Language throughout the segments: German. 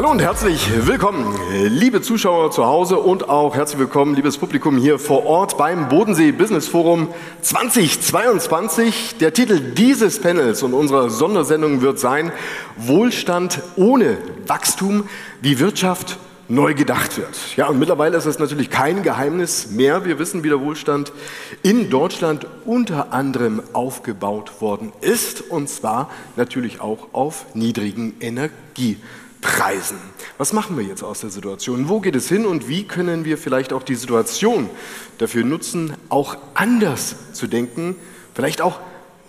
Hallo und herzlich willkommen, liebe Zuschauer zu Hause und auch herzlich willkommen, liebes Publikum hier vor Ort beim Bodensee Business Forum 2022. Der Titel dieses Panels und unserer Sondersendung wird sein Wohlstand ohne Wachstum, wie Wirtschaft neu gedacht wird. Ja, und mittlerweile ist es natürlich kein Geheimnis mehr. Wir wissen, wie der Wohlstand in Deutschland unter anderem aufgebaut worden ist, und zwar natürlich auch auf niedrigen Energiepreisen. Was machen wir jetzt aus der Situation? Wo geht es hin und wie können wir vielleicht auch die Situation dafür nutzen, auch anders zu denken, vielleicht auch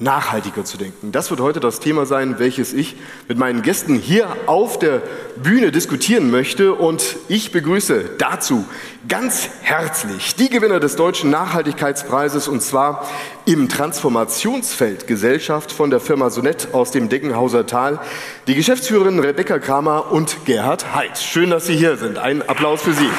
nachhaltiger zu denken. Das wird heute das Thema sein, welches ich mit meinen Gästen hier auf der Bühne diskutieren möchte. Und ich begrüße dazu ganz herzlich die Gewinner des Deutschen Nachhaltigkeitspreises und zwar im Transformationsfeld Gesellschaft von der Firma Sonett aus dem Deckenhauser Tal, die Geschäftsführerin Rebecca Kramer und Gerhard Heid. Schön, dass Sie hier sind. Ein Applaus für Sie.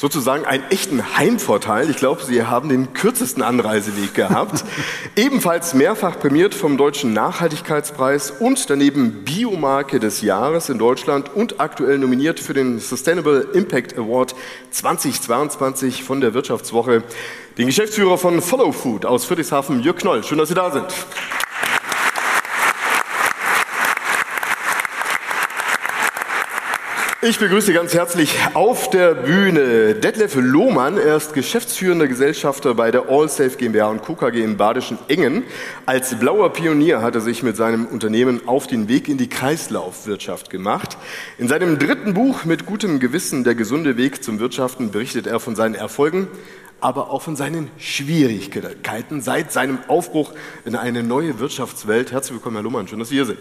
Sozusagen einen echten Heimvorteil. Ich glaube, Sie haben den kürzesten Anreiseweg gehabt. Ebenfalls mehrfach prämiert vom Deutschen Nachhaltigkeitspreis und daneben Biomarke des Jahres in Deutschland und aktuell nominiert für den Sustainable Impact Award 2022 von der Wirtschaftswoche. Den Geschäftsführer von Follow Food aus Friedrichshafen, Jörg Knoll. Schön, dass Sie da sind. Ich begrüße ganz herzlich auf der Bühne Detlef Lohmann. Er ist geschäftsführender Gesellschafter bei der Allsafe GmbH und Co. KG im Badischen Engen. Als blauer Pionier hat er sich mit seinem Unternehmen auf den Weg in die Kreislaufwirtschaft gemacht. In seinem dritten Buch mit gutem Gewissen Der gesunde Weg zum Wirtschaften berichtet er von seinen Erfolgen, aber auch von seinen Schwierigkeiten seit seinem Aufbruch in eine neue Wirtschaftswelt. Herzlich willkommen, Herr Lohmann. Schön, dass Sie hier sind.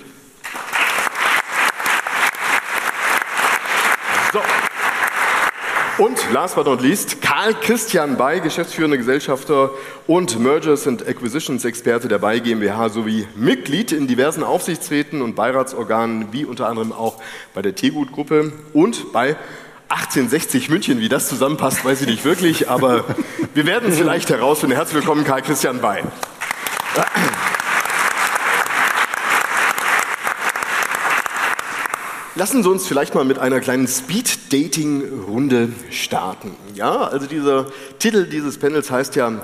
Und last but not least, Karl Christian Bay, geschäftsführender Gesellschafter und Mergers and Acquisitions Experte der Bay GmbH sowie Mitglied in diversen Aufsichtsräten und Beiratsorganen, wie unter anderem auch bei der Tegut Gruppe und bei 1860 München. Wie das zusammenpasst, weiß ich nicht wirklich, aber wir werden es vielleicht herausfinden. Herzlich willkommen, Karl Christian Bay. Lassen Sie uns vielleicht mal mit einer kleinen Speed-Dating-Runde starten. Ja, also dieser Titel dieses Panels heißt ja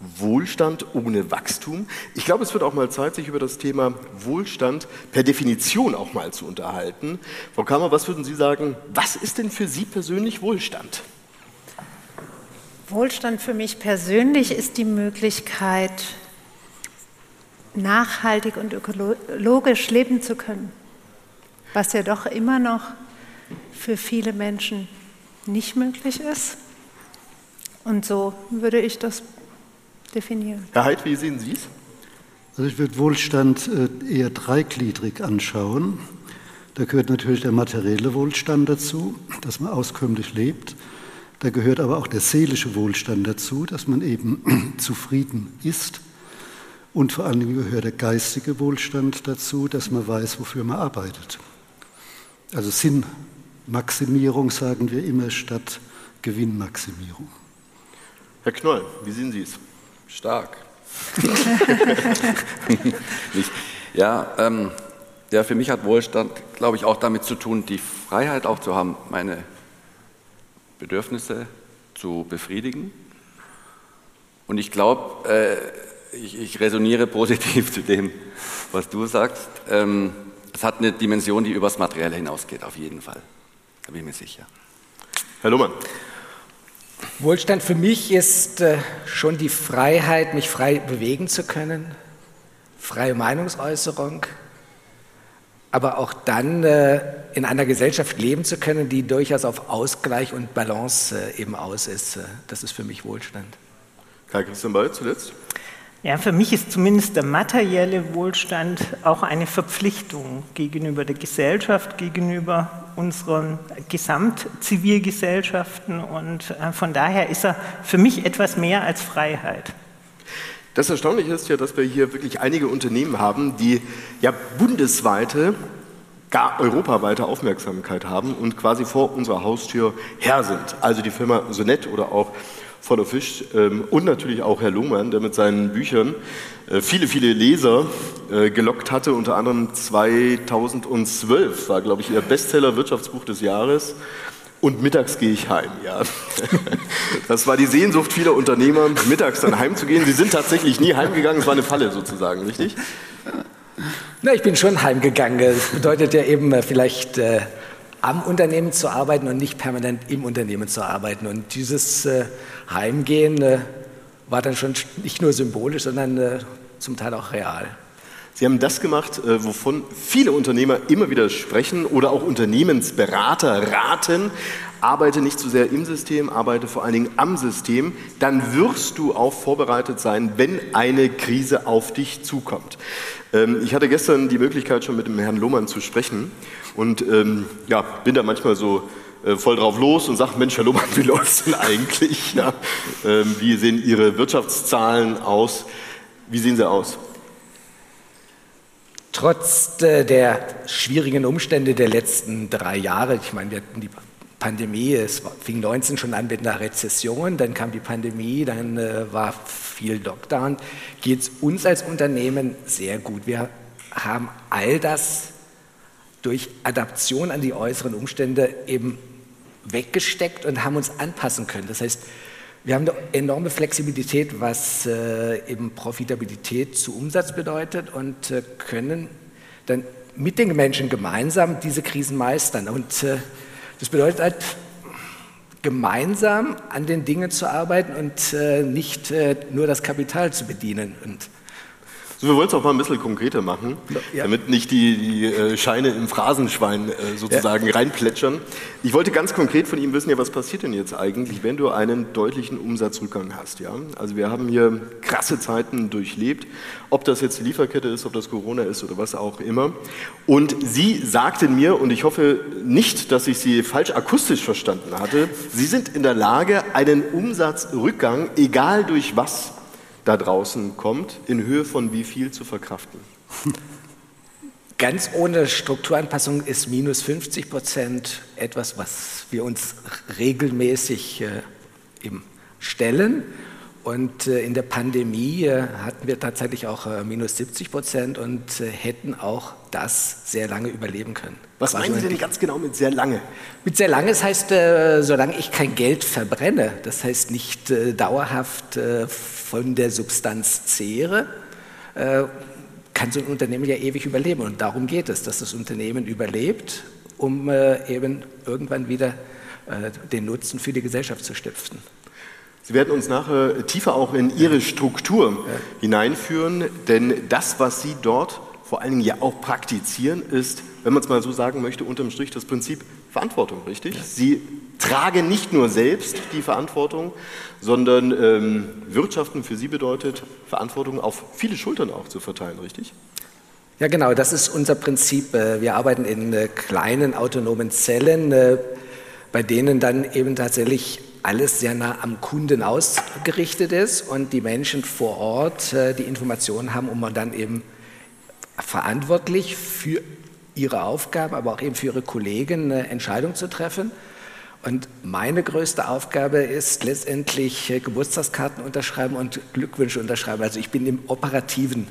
Wohlstand ohne Wachstum. Ich glaube, es wird auch mal Zeit, sich über das Thema Wohlstand per Definition auch mal zu unterhalten. Frau Kammer, was würden Sie sagen, was ist denn für Sie persönlich Wohlstand? Wohlstand für mich persönlich ist die Möglichkeit, nachhaltig und ökologisch leben zu können was ja doch immer noch für viele Menschen nicht möglich ist. Und so würde ich das definieren. Herr Heid, wie sehen Sie es? Also ich würde Wohlstand äh, eher dreigliedrig anschauen. Da gehört natürlich der materielle Wohlstand dazu, dass man auskömmlich lebt. Da gehört aber auch der seelische Wohlstand dazu, dass man eben zufrieden ist. Und vor allen Dingen gehört der geistige Wohlstand dazu, dass man weiß, wofür man arbeitet. Also Sinnmaximierung sagen wir immer statt Gewinnmaximierung. Herr Knoll, wie sehen Sie es? Stark. ja, ähm, ja, für mich hat Wohlstand, glaube ich, auch damit zu tun, die Freiheit auch zu haben, meine Bedürfnisse zu befriedigen. Und ich glaube, äh, ich, ich, resoniere positiv zu dem, was du sagst. Ähm, es hat eine Dimension, die übers Materielle hinausgeht, auf jeden Fall. Da bin ich mir sicher. Herr Lohmann. Wohlstand für mich ist äh, schon die Freiheit, mich frei bewegen zu können, freie Meinungsäußerung, aber auch dann äh, in einer Gesellschaft leben zu können, die durchaus auf Ausgleich und Balance äh, eben aus ist. Das ist für mich Wohlstand. Karl Christian Ball zuletzt. Ja, für mich ist zumindest der materielle Wohlstand auch eine Verpflichtung gegenüber der Gesellschaft, gegenüber unseren Gesamtzivilgesellschaften und äh, von daher ist er für mich etwas mehr als Freiheit. Das Erstaunliche ist ja, dass wir hier wirklich einige Unternehmen haben, die ja bundesweite, gar europaweite Aufmerksamkeit haben und quasi vor unserer Haustür her sind. Also die Firma Sonet oder auch voller Fisch ähm, und natürlich auch Herr Lohmann, der mit seinen Büchern äh, viele, viele Leser äh, gelockt hatte. Unter anderem 2012 war, glaube ich, Ihr Bestseller Wirtschaftsbuch des Jahres. Und mittags gehe ich heim, ja. Das war die Sehnsucht vieler Unternehmer, mittags dann heimzugehen. Sie sind tatsächlich nie heimgegangen, es war eine Falle sozusagen, richtig? Na, ich bin schon heimgegangen. Das bedeutet ja eben äh, vielleicht äh, am Unternehmen zu arbeiten und nicht permanent im Unternehmen zu arbeiten. Und dieses äh, Heimgehen äh, war dann schon nicht nur symbolisch, sondern äh, zum Teil auch real. Sie haben das gemacht, äh, wovon viele Unternehmer immer wieder sprechen oder auch Unternehmensberater raten. Arbeite nicht zu sehr im System, arbeite vor allen Dingen am System. Dann wirst du auch vorbereitet sein, wenn eine Krise auf dich zukommt. Ähm, ich hatte gestern die Möglichkeit, schon mit dem Herrn Lohmann zu sprechen und ähm, ja, bin da manchmal so äh, voll drauf los und sage, Mensch, Herr Lohmann, wie läuft es denn eigentlich? Ja, ähm, wie sehen Ihre Wirtschaftszahlen aus? Wie sehen sie aus? Trotz äh, der schwierigen Umstände der letzten drei Jahre, ich meine, wir hatten die Pandemie, es fing 19 schon an mit einer Rezession, dann kam die Pandemie, dann äh, war viel Lockdown, geht es uns als Unternehmen sehr gut. Wir haben all das durch Adaption an die äußeren Umstände eben weggesteckt und haben uns anpassen können. Das heißt, wir haben eine enorme Flexibilität, was äh, eben Profitabilität zu Umsatz bedeutet und äh, können dann mit den Menschen gemeinsam diese Krisen meistern. Und äh, das bedeutet halt, gemeinsam an den Dingen zu arbeiten und äh, nicht äh, nur das Kapital zu bedienen. Und so, wir wollen es auch mal ein bisschen konkreter machen, ja. damit nicht die, die äh, Scheine im Phrasenschwein äh, sozusagen ja. reinplätschern. Ich wollte ganz konkret von ihm wissen, ja, was passiert denn jetzt eigentlich, wenn du einen deutlichen Umsatzrückgang hast? Ja? Also wir haben hier krasse Zeiten durchlebt, ob das jetzt die Lieferkette ist, ob das Corona ist oder was auch immer. Und Sie sagten mir, und ich hoffe nicht, dass ich Sie falsch akustisch verstanden hatte, Sie sind in der Lage, einen Umsatzrückgang, egal durch was, da draußen kommt, in Höhe von wie viel zu verkraften? Ganz ohne Strukturanpassung ist minus 50 Prozent etwas, was wir uns regelmäßig äh, eben stellen. Und äh, in der Pandemie äh, hatten wir tatsächlich auch äh, minus 70 Prozent und hätten auch das sehr lange überleben können. Was meinen Sie denn ganz genau mit sehr lange? Mit sehr lange, das heißt, solange ich kein Geld verbrenne, das heißt nicht dauerhaft von der Substanz zehre, kann so ein Unternehmen ja ewig überleben. Und darum geht es, dass das Unternehmen überlebt, um eben irgendwann wieder den Nutzen für die Gesellschaft zu stiften. Sie werden uns nachher tiefer auch in Ihre Struktur ja. hineinführen, denn das, was Sie dort vor allen Dingen ja auch praktizieren, ist, wenn man es mal so sagen möchte, unterm Strich das Prinzip Verantwortung, richtig? Ja. Sie tragen nicht nur selbst die Verantwortung, sondern ähm, Wirtschaften für Sie bedeutet, Verantwortung auf viele Schultern auch zu verteilen, richtig? Ja, genau, das ist unser Prinzip. Äh, wir arbeiten in äh, kleinen autonomen Zellen, äh, bei denen dann eben tatsächlich alles sehr nah am Kunden ausgerichtet ist und die Menschen vor Ort äh, die Informationen haben, um dann eben verantwortlich für ihre Aufgabe, aber auch eben für ihre Kollegen eine Entscheidung zu treffen. Und meine größte Aufgabe ist letztendlich äh, Geburtstagskarten unterschreiben und Glückwünsche unterschreiben. Also ich bin im operativen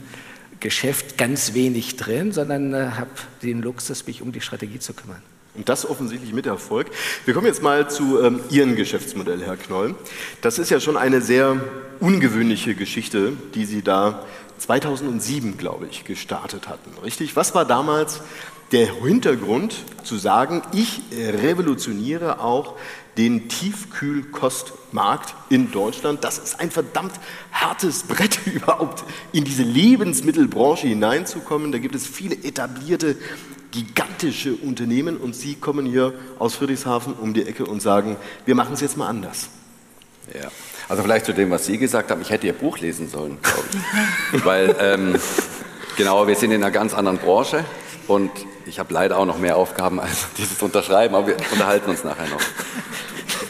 Geschäft ganz wenig drin, sondern äh, habe den Luxus, mich um die Strategie zu kümmern. Und das offensichtlich mit Erfolg. Wir kommen jetzt mal zu ähm, Ihrem Geschäftsmodell, Herr Knoll. Das ist ja schon eine sehr ungewöhnliche Geschichte, die Sie da 2007, glaube ich, gestartet hatten. Richtig? Was war damals der Hintergrund zu sagen, ich revolutioniere auch den Tiefkühlkostmarkt in Deutschland. Das ist ein verdammt hartes Brett überhaupt in diese Lebensmittelbranche hineinzukommen. Da gibt es viele etablierte gigantische Unternehmen und Sie kommen hier aus Friedrichshafen um die Ecke und sagen, wir machen es jetzt mal anders. Ja, also vielleicht zu dem, was Sie gesagt haben, ich hätte Ihr Buch lesen sollen, glaube ich. Weil, ähm, genau, wir sind in einer ganz anderen Branche und ich habe leider auch noch mehr Aufgaben als dieses Unterschreiben, aber wir unterhalten uns nachher noch.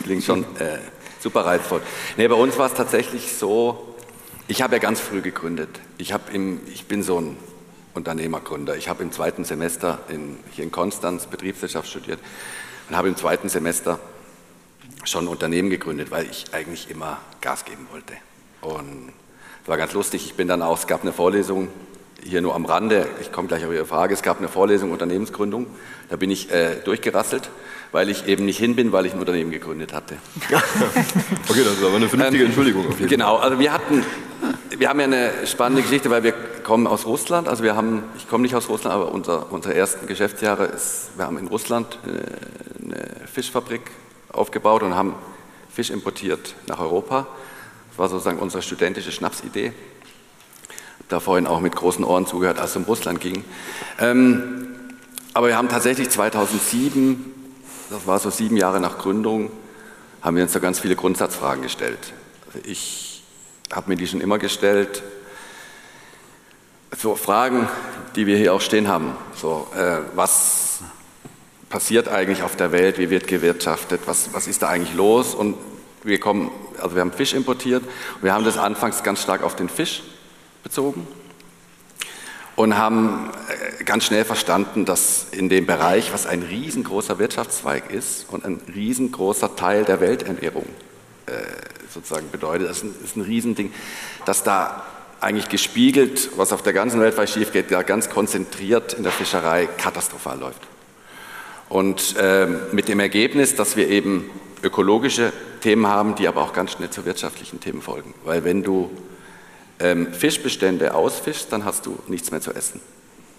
Klingt schon äh, super reizvoll. Nee, bei uns war es tatsächlich so, ich habe ja ganz früh gegründet. Ich, im, ich bin so ein Unternehmergründer. Ich habe im zweiten Semester in, hier in Konstanz Betriebswirtschaft studiert und habe im zweiten Semester schon ein Unternehmen gegründet, weil ich eigentlich immer Gas geben wollte. Und es war ganz lustig, ich bin dann auch, es gab eine Vorlesung, hier nur am Rande, ich komme gleich auf Ihre Frage, es gab eine Vorlesung Unternehmensgründung, da bin ich äh, durchgerasselt, weil ich eben nicht hin bin, weil ich ein Unternehmen gegründet hatte. okay, das ist aber eine vernünftige ähm, Entschuldigung. Auf jeden genau, also wir hatten, wir haben ja eine spannende Geschichte, weil wir kommen aus Russland, also wir haben, ich komme nicht aus Russland, aber unser, unsere ersten Geschäftsjahre ist, wir haben in Russland eine, äh, eine Fischfabrik aufgebaut und haben Fisch importiert nach Europa. Das war sozusagen unsere studentische Schnapsidee. Da vorhin auch mit großen Ohren zugehört, als es um Russland ging. Ähm, aber wir haben tatsächlich 2007, das war so sieben Jahre nach Gründung, haben wir uns da ganz viele Grundsatzfragen gestellt. Also ich habe mir die schon immer gestellt. So Fragen, die wir hier auch stehen haben. So, äh, was passiert eigentlich auf der Welt? Wie wird gewirtschaftet? Was, was ist da eigentlich los? Und wir kommen, also wir haben Fisch importiert. Wir haben das anfangs ganz stark auf den Fisch bezogen und haben äh, ganz schnell verstanden, dass in dem Bereich, was ein riesengroßer Wirtschaftszweig ist und ein riesengroßer Teil der Welternährung äh, sozusagen bedeutet, das ist ein, ist ein Riesending, dass da eigentlich gespiegelt, was auf der ganzen Welt schief geht, da ganz konzentriert in der Fischerei katastrophal läuft. Und äh, mit dem Ergebnis, dass wir eben ökologische Themen haben, die aber auch ganz schnell zu wirtschaftlichen Themen folgen. Weil wenn du ähm, Fischbestände ausfischst, dann hast du nichts mehr zu essen.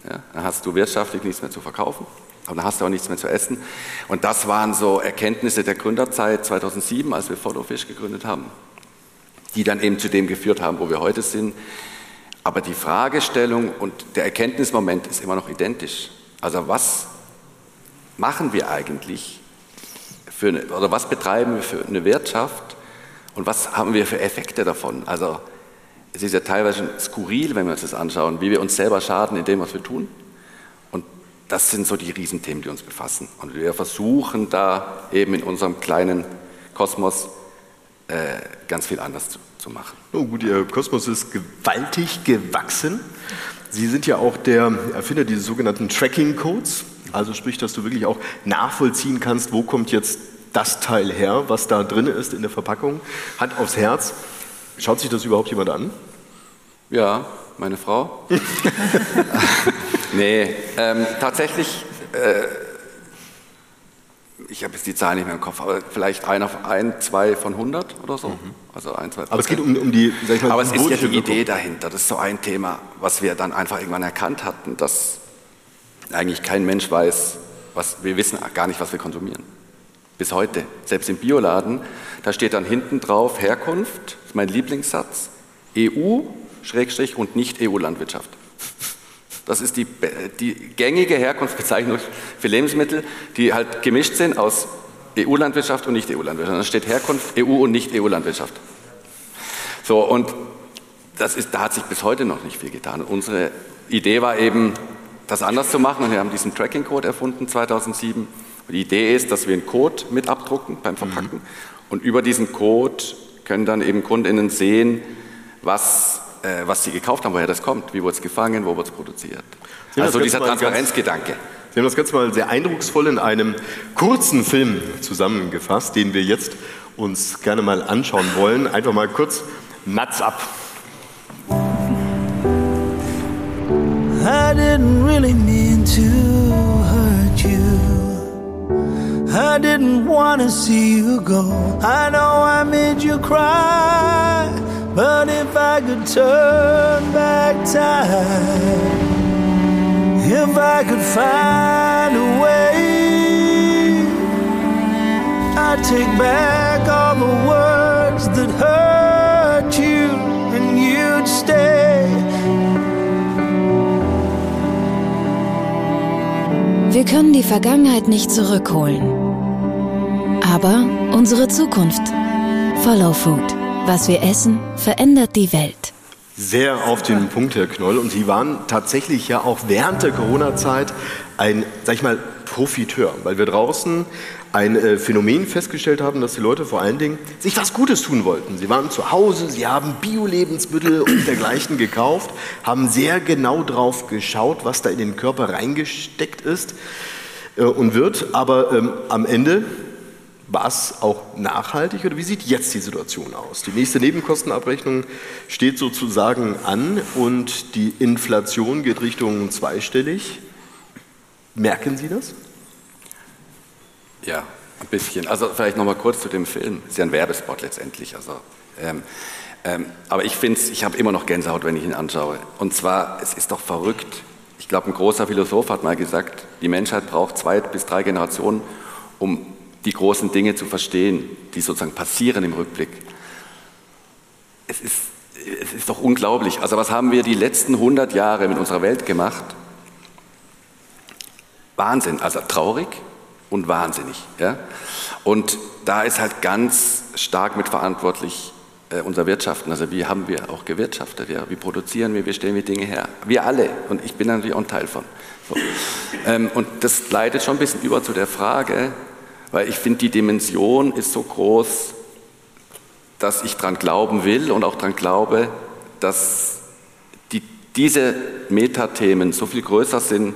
Ja? Dann hast du wirtschaftlich nichts mehr zu verkaufen, aber dann hast du auch nichts mehr zu essen. Und das waren so Erkenntnisse der Gründerzeit 2007, als wir Follow Fish gegründet haben, die dann eben zu dem geführt haben, wo wir heute sind. Aber die Fragestellung und der Erkenntnismoment ist immer noch identisch. Also was machen wir eigentlich für eine, oder was betreiben wir für eine Wirtschaft und was haben wir für Effekte davon? Also es ist ja teilweise skurril, wenn wir uns das anschauen, wie wir uns selber schaden in dem, was wir tun. Und das sind so die Riesenthemen, die uns befassen. Und wir versuchen da eben in unserem kleinen Kosmos äh, ganz viel anders zu, zu machen. Oh, gut, Ihr Kosmos ist gewaltig gewachsen. Sie sind ja auch der Erfinder dieses sogenannten Tracking-Codes. Also sprich, dass du wirklich auch nachvollziehen kannst, wo kommt jetzt das Teil her, was da drin ist in der Verpackung. Hand aufs Herz. Schaut sich das überhaupt jemand an? Ja, meine Frau. nee, ähm, tatsächlich, äh, ich habe jetzt die Zahl nicht mehr im Kopf, aber vielleicht ein auf ein, zwei von 100 oder so. Mhm. Also ein, zwei Aber es geht um, um die, sag ich mal, Aber es ist ja die Idee dahinter. Das ist so ein Thema, was wir dann einfach irgendwann erkannt hatten, dass eigentlich kein Mensch weiß, was wir wissen gar nicht, was wir konsumieren. Bis heute. Selbst im Bioladen, da steht dann hinten drauf Herkunft, das ist mein Lieblingssatz, EU, Schrägstrich und nicht EU-Landwirtschaft. Das ist die, die gängige Herkunftsbezeichnung für Lebensmittel, die halt gemischt sind aus EU-Landwirtschaft und nicht EU-Landwirtschaft. Da steht Herkunft EU und nicht EU-Landwirtschaft. So, und das ist, da hat sich bis heute noch nicht viel getan. unsere Idee war eben, das anders zu machen und wir haben diesen Tracking-Code erfunden 2007 die Idee ist, dass wir einen Code mit abdrucken beim Verpacken mhm. und über diesen Code können dann eben KundInnen sehen, was, äh, was sie gekauft haben, woher das kommt, wie wurde es gefangen, wo wurde es produziert. Also dieser Transparenzgedanke. Sie haben das Ganze mal sehr eindrucksvoll in einem kurzen Film zusammengefasst, den wir jetzt uns gerne mal anschauen wollen. Einfach mal kurz Nuts ab. I didn't really mean to I didn't want to see you go. I know I made you cry. But if I could turn back time, if I could find a way, I'd take back all the words that hurt you and you'd stay. Wir können die Vergangenheit nicht zurückholen. Aber unsere Zukunft. Follow Food. Was wir essen, verändert die Welt. Sehr auf den Punkt, Herr Knoll. Und Sie waren tatsächlich ja auch während der Corona-Zeit ein, sag ich mal, Profiteur, weil wir draußen ein äh, Phänomen festgestellt haben, dass die Leute vor allen Dingen sich was Gutes tun wollten. Sie waren zu Hause, sie haben Bio-Lebensmittel und dergleichen gekauft, haben sehr genau drauf geschaut, was da in den Körper reingesteckt ist äh, und wird, aber ähm, am Ende War es auch nachhaltig oder wie sieht jetzt die Situation aus? Die nächste Nebenkostenabrechnung steht sozusagen an und die Inflation geht Richtung zweistellig. Merken Sie das? Ja, ein bisschen. Also vielleicht noch mal kurz zu dem Film. Ist ja ein Werbespot letztendlich. Also, ähm, ähm, aber ich finde ich habe immer noch Gänsehaut, wenn ich ihn anschaue. Und zwar, es ist doch verrückt. Ich glaube, ein großer Philosoph hat mal gesagt, die Menschheit braucht zwei bis drei Generationen, um die großen Dinge zu verstehen, die sozusagen passieren im Rückblick. Es ist, es ist doch unglaublich. Also was haben wir die letzten 100 Jahre mit unserer Welt gemacht? Wahnsinn, also traurig und wahnsinnig. Ja? Und da ist halt ganz stark mitverantwortlich äh, unser Wirtschaften. Also wie haben wir auch gewirtschaftet? Ja? Wie produzieren wir? Wie stellen wir Dinge her? Wir alle. Und ich bin natürlich auch ein Teil von. So. Ähm, und das leitet schon ein bisschen über zu der Frage, weil ich finde, die Dimension ist so groß, dass ich daran glauben will und auch daran glaube, dass die, diese Metathemen so viel größer sind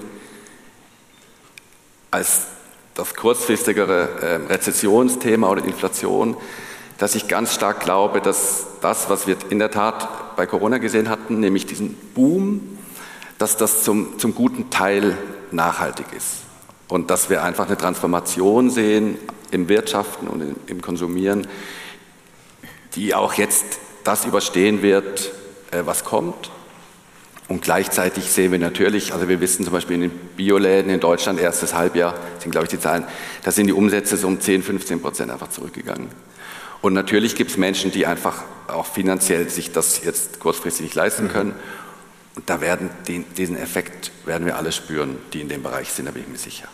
als das kurzfristigere äh, Rezessionsthema oder Inflation, dass ich ganz stark glaube, dass das, was wir in der Tat bei Corona gesehen hatten, nämlich diesen Boom, dass das zum, zum guten Teil nachhaltig ist und dass wir einfach eine Transformation sehen im Wirtschaften und im, Konsumieren, die auch jetzt das überstehen wird, äh, was kommt. Und gleichzeitig sehen wir natürlich, also wir wissen zum Beispiel in den Bioläden in Deutschland, erstes Halbjahr, sind glaube ich die Zahlen, da sind die Umsätze so um 10, 15 Prozent einfach zurückgegangen. Und natürlich gibt es Menschen, die einfach auch finanziell sich das jetzt kurzfristig nicht leisten mhm. können. Und da werden den, diesen Effekt werden wir alle spüren, die in dem Bereich sind, da bin ich mir sicher.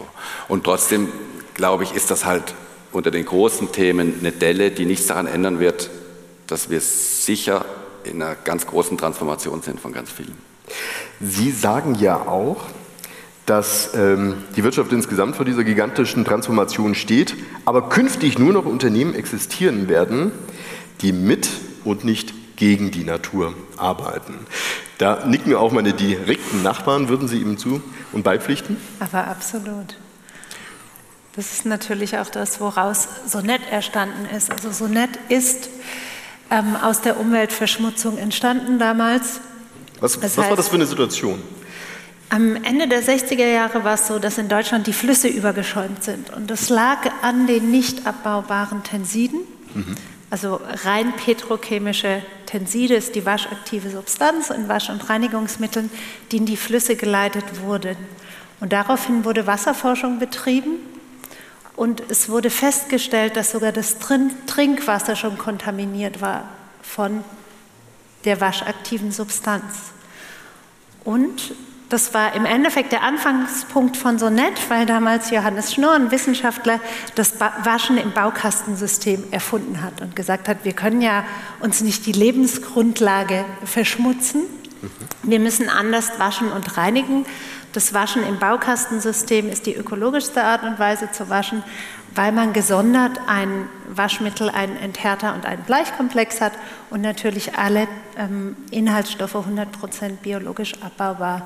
So. Und trotzdem, glaube ich, ist das halt unter den großen Themen eine Delle, die nichts daran ändern wird, dass wir sicher in einer ganz großen Transformation sind von ganz vielen. Sie sagen ja auch, dass ähm, die Wirtschaft insgesamt vor dieser gigantischen Transformation steht, aber künftig nur noch Unternehmen existieren werden, die mit und nicht gegen die Natur arbeiten. Da nicken mir auch meine direkten Nachbarn. Würden Sie ihm zu und beipflichten? Aber absolut. Das ist natürlich auch das, woraus Sonett erstanden ist. Also Sonett ist ähm, aus der Umweltverschmutzung entstanden damals. Was, was war das für eine Situation? Am Ende der 60er Jahre war es so, dass in Deutschland die Flüsse übergeschäumt sind. Und das lag an den nicht abbaubaren Tensiden. Mhm. Also rein petrochemische Tenside ist die waschaktive Substanz in Wasch- und Reinigungsmitteln, die in die Flüsse geleitet wurden. Und daraufhin wurde Wasserforschung betrieben und es wurde festgestellt, dass sogar das Trinkwasser schon kontaminiert war von der waschaktiven Substanz. Und das war im Endeffekt der Anfangspunkt von Sonett, weil damals Johannes Schnurr, ein Wissenschaftler, das Waschen im Baukastensystem erfunden hat und gesagt hat, wir können ja uns nicht die Lebensgrundlage verschmutzen. Wir müssen anders waschen und reinigen. Das Waschen im Baukastensystem ist die ökologischste Art und Weise zu waschen, weil man gesondert ein Waschmittel, einen Enthärter und einen Bleichkomplex hat und natürlich alle ähm, Inhaltsstoffe 100% biologisch abbaubar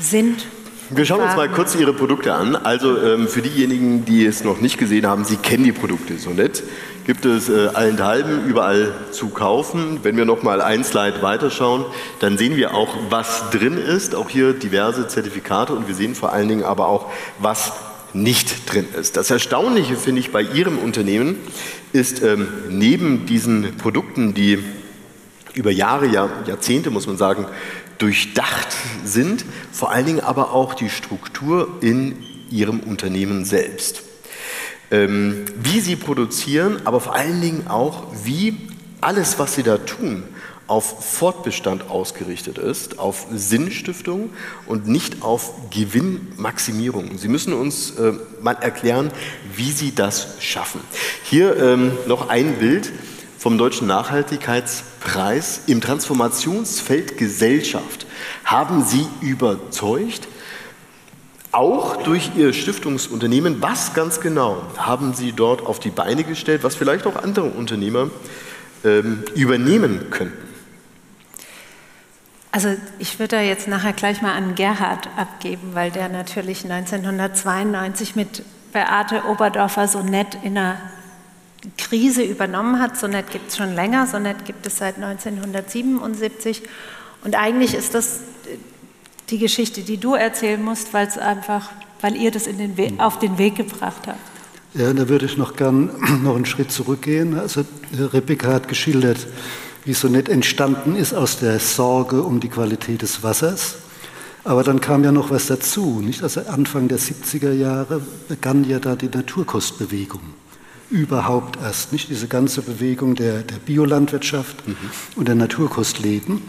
sind. Wir schauen uns mal kurz Ihre Produkte an. Also ähm, für diejenigen, die es noch nicht gesehen haben, Sie kennen die Produkte so nett. Gibt es äh, allenthalben überall zu kaufen. Wenn wir noch mal ein Slide weiterschauen, dann sehen wir auch, was drin ist. Auch hier diverse Zertifikate und wir sehen vor allen Dingen aber auch, was nicht drin ist. Das Erstaunliche finde ich bei Ihrem Unternehmen ist ähm, neben diesen Produkten, die über Jahre, Jahr, Jahrzehnte muss man sagen, durchdacht sind, vor allen Dingen aber auch die Struktur in ihrem Unternehmen selbst. Ähm, wie sie produzieren, aber vor allen Dingen auch, wie alles, was sie da tun, auf Fortbestand ausgerichtet ist, auf Sinnstiftung und nicht auf Gewinnmaximierung. Sie müssen uns äh, mal erklären, wie Sie das schaffen. Hier ähm, noch ein Bild vom Deutschen Nachhaltigkeitspreis im Transformationsfeld Gesellschaft haben Sie überzeugt, auch durch Ihr Stiftungsunternehmen. Was ganz genau haben Sie dort auf die Beine gestellt, was vielleicht auch andere Unternehmer ähm, übernehmen könnten? Also ich würde da jetzt nachher gleich mal an Gerhard abgeben, weil der natürlich 1992 mit Beate Oberdorfer so nett in einer Krise übernommen hat. So nett gibt es schon länger, so nett gibt es seit 1977. Und eigentlich ist das die Geschichte, die du erzählen musst, weil es einfach, weil ihr das den auf den Weg gebracht habt. Ja, da würde ich noch gern noch einen Schritt zurückgehen. Also Rebecca hat geschildert, wie so nett entstanden ist aus der Sorge um die Qualität des Wassers. Aber dann kam ja noch was dazu. Nicht? Also Anfang der 70er Jahre begann ja da die Naturkostbewegung. Überhaupt erst, nicht diese ganze Bewegung der, der Biolandwirtschaft mhm. und der Naturkostläden.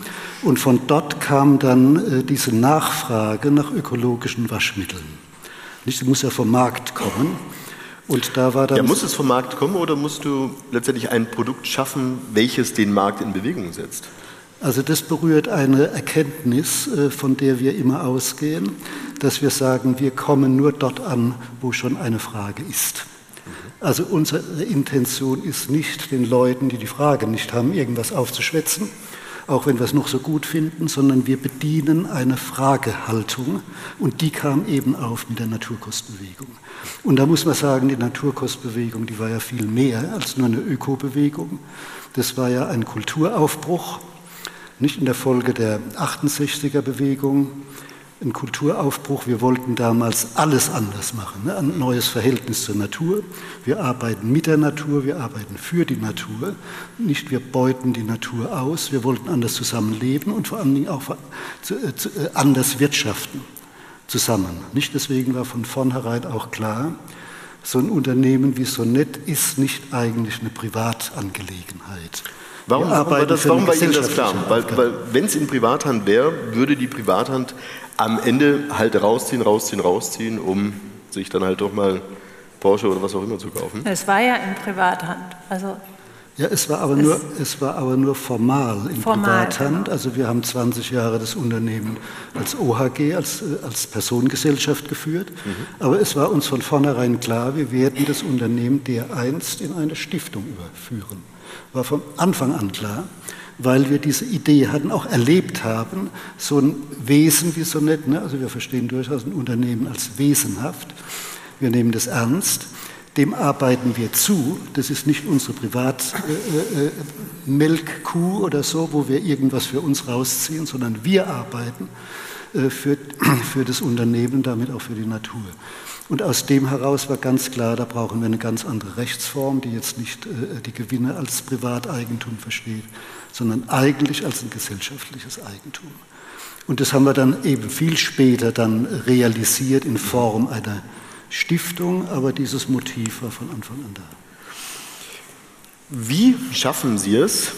Und von dort kam dann äh, diese Nachfrage nach ökologischen Waschmitteln. Nicht, sie muss ja vom Markt kommen. Und da war dann ja, muss es vom Markt kommen oder musst du letztendlich ein Produkt schaffen, welches den Markt in Bewegung setzt? Also das berührt eine Erkenntnis, äh, von der wir immer ausgehen, dass wir sagen, wir kommen nur dort an, wo schon eine Frage ist. Also unsere Intention ist nicht, den Leuten, die die Frage nicht haben, irgendwas aufzuschwätzen, auch wenn wir es noch so gut finden, sondern wir bedienen eine Fragehaltung und die kam eben auf mit der Naturkostbewegung. Und da muss man sagen, die Naturkostbewegung, die war ja viel mehr als nur eine Ökobewegung. Das war ja ein Kulturaufbruch nicht in der Folge der 68er Bewegung, ein Kulturaufbruch. Wir wollten damals alles anders machen, ne? ein neues Verhältnis zur Natur. Wir arbeiten mit der Natur, wir arbeiten für die Natur. Nicht wir beuten die Natur aus, wir wollten anders zusammenleben und vor allen Dingen auch äh, äh, anders wirtschaften zusammen. Nicht deswegen war von vornherein auch klar, so ein Unternehmen wie Sonett ist nicht eigentlich eine Privatangelegenheit. Warum, warum war, das, warum war Ihnen das klar? Weil, weil wenn es in Privathand wäre, würde die Privathand am Ende halt rausziehen, rausziehen, rausziehen, um sich dann halt doch mal Porsche oder was auch immer zu kaufen. Es war ja in Privathand. Also ja, es war aber, es nur, es war aber nur formal in formal, Privathand. Genau. Also wir haben 20 Jahre das Unternehmen als OHG, als, als Personengesellschaft geführt. Mhm. Aber es war uns von vornherein klar, wir werden das Unternehmen dereinst in eine Stiftung überführen war von Anfang an klar, weil wir diese Idee hatten, auch erlebt haben, so ein Wesen wie so nett, ne? also wir verstehen durchaus ein Unternehmen als wesenhaft, wir nehmen das ernst, dem arbeiten wir zu, das ist nicht unsere Privatmelkkuh äh, äh, oder so, wo wir irgendwas für uns rausziehen, sondern wir arbeiten äh, für, für das Unternehmen, damit auch für die Natur. Und aus dem heraus war ganz klar, da brauchen wir eine ganz andere Rechtsform, die jetzt nicht äh, die Gewinne als Privateigentum versteht, sondern eigentlich als ein gesellschaftliches Eigentum. Und das haben wir dann eben viel später dann realisiert in Form einer Stiftung, aber dieses Motiv war von Anfang an da. Wie schaffen Sie es,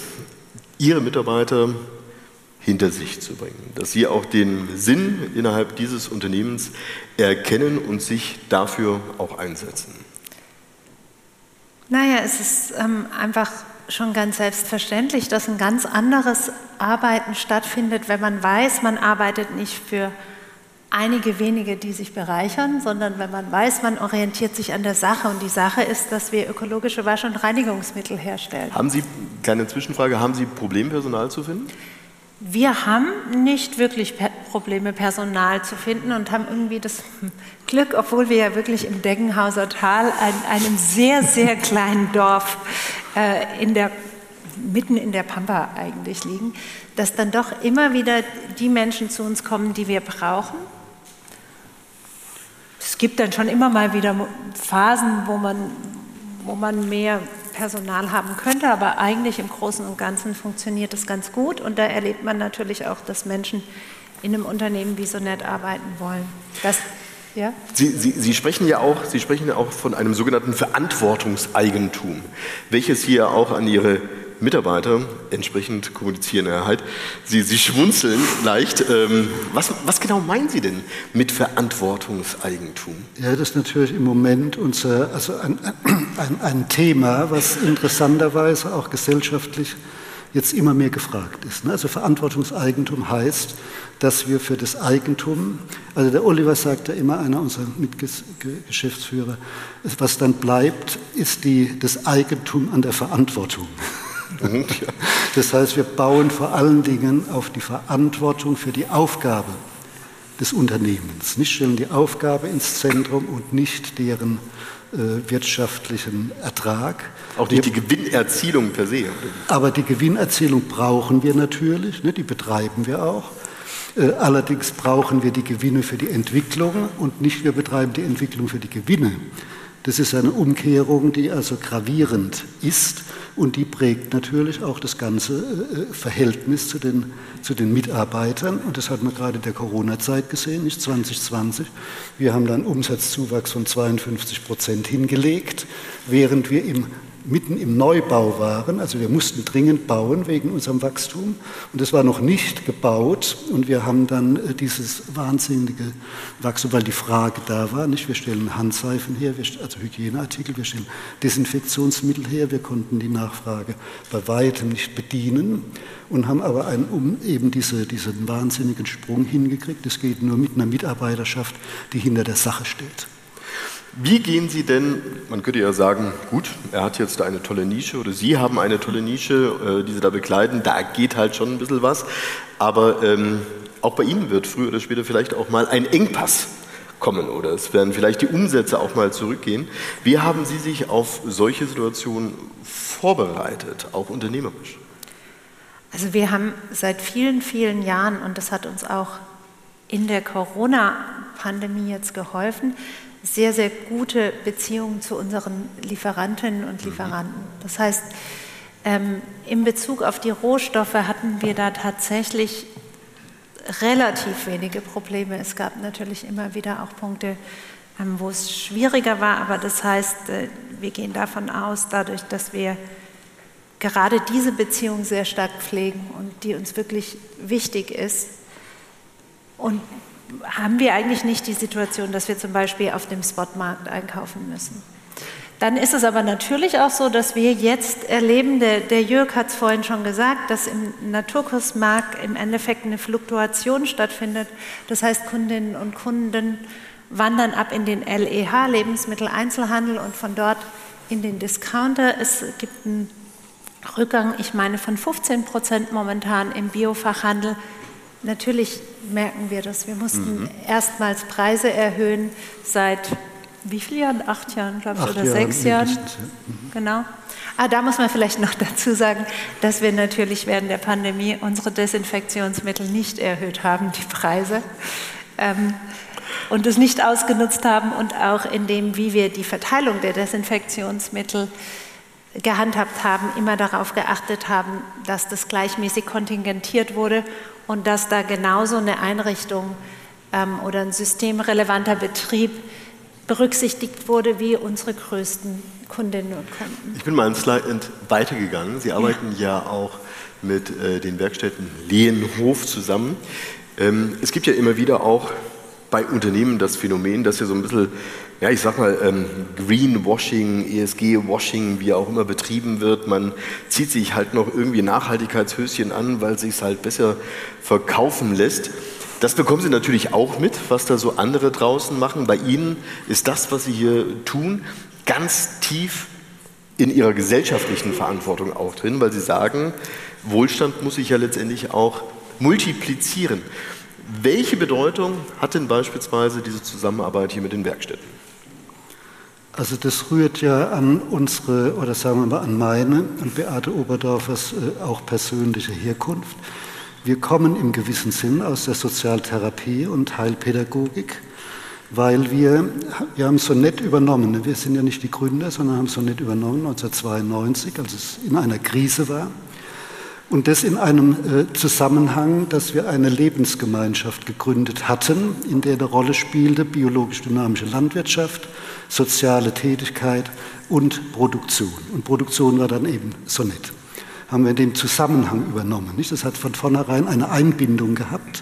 Ihre Mitarbeiter hinter sich zu bringen, dass sie auch den Sinn innerhalb dieses Unternehmens erkennen und sich dafür auch einsetzen. Naja, es ist ähm, einfach schon ganz selbstverständlich, dass ein ganz anderes Arbeiten stattfindet, wenn man weiß, man arbeitet nicht für einige wenige, die sich bereichern, sondern wenn man weiß, man orientiert sich an der Sache und die Sache ist, dass wir ökologische Wasch- und Reinigungsmittel herstellen. Haben Sie, kleine Zwischenfrage, haben Sie Problempersonal zu finden? Wir haben nicht wirklich Probleme, Personal zu finden und haben irgendwie das Glück, obwohl wir ja wirklich im Deggenhauser Tal, ein, einem sehr, sehr kleinen Dorf äh, in der, mitten in der Pampa eigentlich liegen, dass dann doch immer wieder die Menschen zu uns kommen, die wir brauchen. Es gibt dann schon immer mal wieder Phasen, wo man, wo man mehr Personal haben könnte, aber eigentlich im Großen und Ganzen funktioniert es ganz gut und da erlebt man natürlich auch, dass Menschen in einem Unternehmen wie so nett arbeiten wollen. Das, ja? Sie, Sie, Sie, sprechen ja auch, Sie sprechen ja auch von einem sogenannten Verantwortungseigentum, welches hier auch an Ihre Mitarbeiter entsprechend kommunizieren. Ja, halt, Sie, Sie schmunzeln leicht. Ähm, was, was genau meinen Sie denn mit Verantwortungseigentum? Ja, das ist natürlich im Moment unser, also ein, ein, ein Thema, was interessanterweise auch gesellschaftlich jetzt immer mehr gefragt ist. Ne? Also Verantwortungseigentum heißt, dass wir für das Eigentum, also der Oliver sagt ja immer, einer unserer Mitgeschäftsführer, was dann bleibt, ist die, das Eigentum an der Verantwortung. Das heißt, wir bauen vor allen Dingen auf die Verantwortung für die Aufgabe des Unternehmens. Nicht stellen die Aufgabe ins Zentrum und nicht deren äh, wirtschaftlichen Ertrag. Auch nicht die Gewinnerzielung per se. Aber die Gewinnerzielung brauchen wir natürlich, ne, die betreiben wir auch. Äh, allerdings brauchen wir die Gewinne für die Entwicklung und nicht wir betreiben die Entwicklung für die Gewinne. Das ist eine Umkehrung, die also gravierend ist und die prägt natürlich auch das ganze äh, Verhältnis zu den, zu den Mitarbeitern. Und das hat man gerade in der Corona-Zeit gesehen, nicht 2020. Wir haben dann Umsatzzuwachs von 52 Prozent hingelegt, während wir im mitten im Neubau waren. Also wir mussten dringend bauen wegen unserem Wachstum. Und es war noch nicht gebaut. Und wir haben dann äh, dieses wahnsinnige Wachstum, weil die Frage da war, nicht? Wir stellen Handseifen her, also Hygieneartikel, wir stellen Desinfektionsmittel her. Wir konnten die Nachfrage bei weitem nicht bedienen und haben aber einen, um eben diese, diesen wahnsinnigen Sprung hingekriegt. Das geht nur mit einer Mitarbeiterschaft, die hinter der Sache steht. Wie gehen Sie denn, man könnte ja sagen, gut, er hat jetzt eine tolle Nische oder Sie haben eine tolle Nische, äh, die Sie da begleiten, da geht halt schon ein bisschen was, aber ähm, auch bei Ihnen wird früher oder später vielleicht auch mal ein Engpass kommen oder es werden vielleicht die Umsätze auch mal zurückgehen. Wie haben Sie sich auf solche Situationen vorbereitet, auch unternehmerisch? Also wir haben seit vielen, vielen Jahren, und das hat uns auch in der Corona-Pandemie jetzt geholfen, sehr, sehr gute Beziehungen zu unseren Lieferantinnen und Lieferanten. Das heißt, ähm, in Bezug auf die Rohstoffe hatten wir da tatsächlich relativ wenige Probleme. Es gab natürlich immer wieder auch Punkte, ähm, wo es schwieriger war, aber das heißt, äh, wir gehen davon aus, dadurch, dass wir gerade diese Beziehung sehr stark pflegen und die uns wirklich wichtig ist und haben wir eigentlich nicht die Situation, dass wir zum Beispiel auf dem Spotmarkt einkaufen müssen. Dann ist es aber natürlich auch so, dass wir jetzt erleben, der, der Jörg hat es vorhin schon gesagt, dass im Naturkursmarkt im Endeffekt eine Fluktuation stattfindet. Das heißt, Kundinnen und Kunden wandern ab in den LEH, Lebensmitteleinzelhandel, und von dort in den Discounter. Es gibt einen Rückgang, ich meine, von 15 Prozent momentan im Biofachhandel. Natürlich merken wir das. Wir mussten mhm. erstmals Preise erhöhen seit wie vielen Jahren? Acht Jahren, glaube ich, Acht oder Jahren sechs Jahren. Mhm. Genau. Ah, da muss man vielleicht noch dazu sagen, dass wir natürlich während der Pandemie unsere Desinfektionsmittel nicht erhöht haben, die Preise. Ähm, und es nicht ausgenutzt haben und auch in dem, wie wir die Verteilung der Desinfektionsmittel gehandhabt haben, immer darauf geachtet haben, dass das gleichmäßig kontingentiert wurde und dass da genauso eine Einrichtung ähm, oder ein systemrelevanter Betrieb berücksichtigt wurde wie unsere größten Kundinnen und Kunden. Ich bin mal ein Slide weitergegangen. Sie arbeiten ja, ja auch mit äh, den Werkstätten Lehenhof zusammen. Ähm, es gibt ja immer wieder auch bei Unternehmen das Phänomen, dass ja so ein bisschen ja, ich sag mal, ähm, Greenwashing, ESG-Washing, wie auch immer betrieben wird. Man zieht sich halt noch irgendwie Nachhaltigkeitshöschen an, weil sich halt besser verkaufen lässt. Das bekommen Sie natürlich auch mit, was da so andere draußen machen. Bei Ihnen ist das, was Sie hier tun, ganz tief in Ihrer gesellschaftlichen Verantwortung auch drin, weil Sie sagen, Wohlstand muss sich ja letztendlich auch multiplizieren. Welche Bedeutung hat denn beispielsweise diese Zusammenarbeit hier mit den Werkstätten? Also das rührt ja an unsere, oder sagen wir mal an meine und Beate Oberdorfers äh, auch persönliche Herkunft. Wir kommen im gewissen Sinn aus der Sozialtherapie und Heilpädagogik, weil wir, wir haben so nett übernommen, wir sind ja nicht die Gründer, sondern haben so nett übernommen 1992, als es in einer Krise war. Und das in einem äh, Zusammenhang, dass wir eine Lebensgemeinschaft gegründet hatten, in der eine Rolle spielte biologisch-dynamische Landwirtschaft, soziale Tätigkeit und Produktion. Und Produktion war dann eben Sonett. Haben wir in dem Zusammenhang übernommen. Das hat von vornherein eine Einbindung gehabt.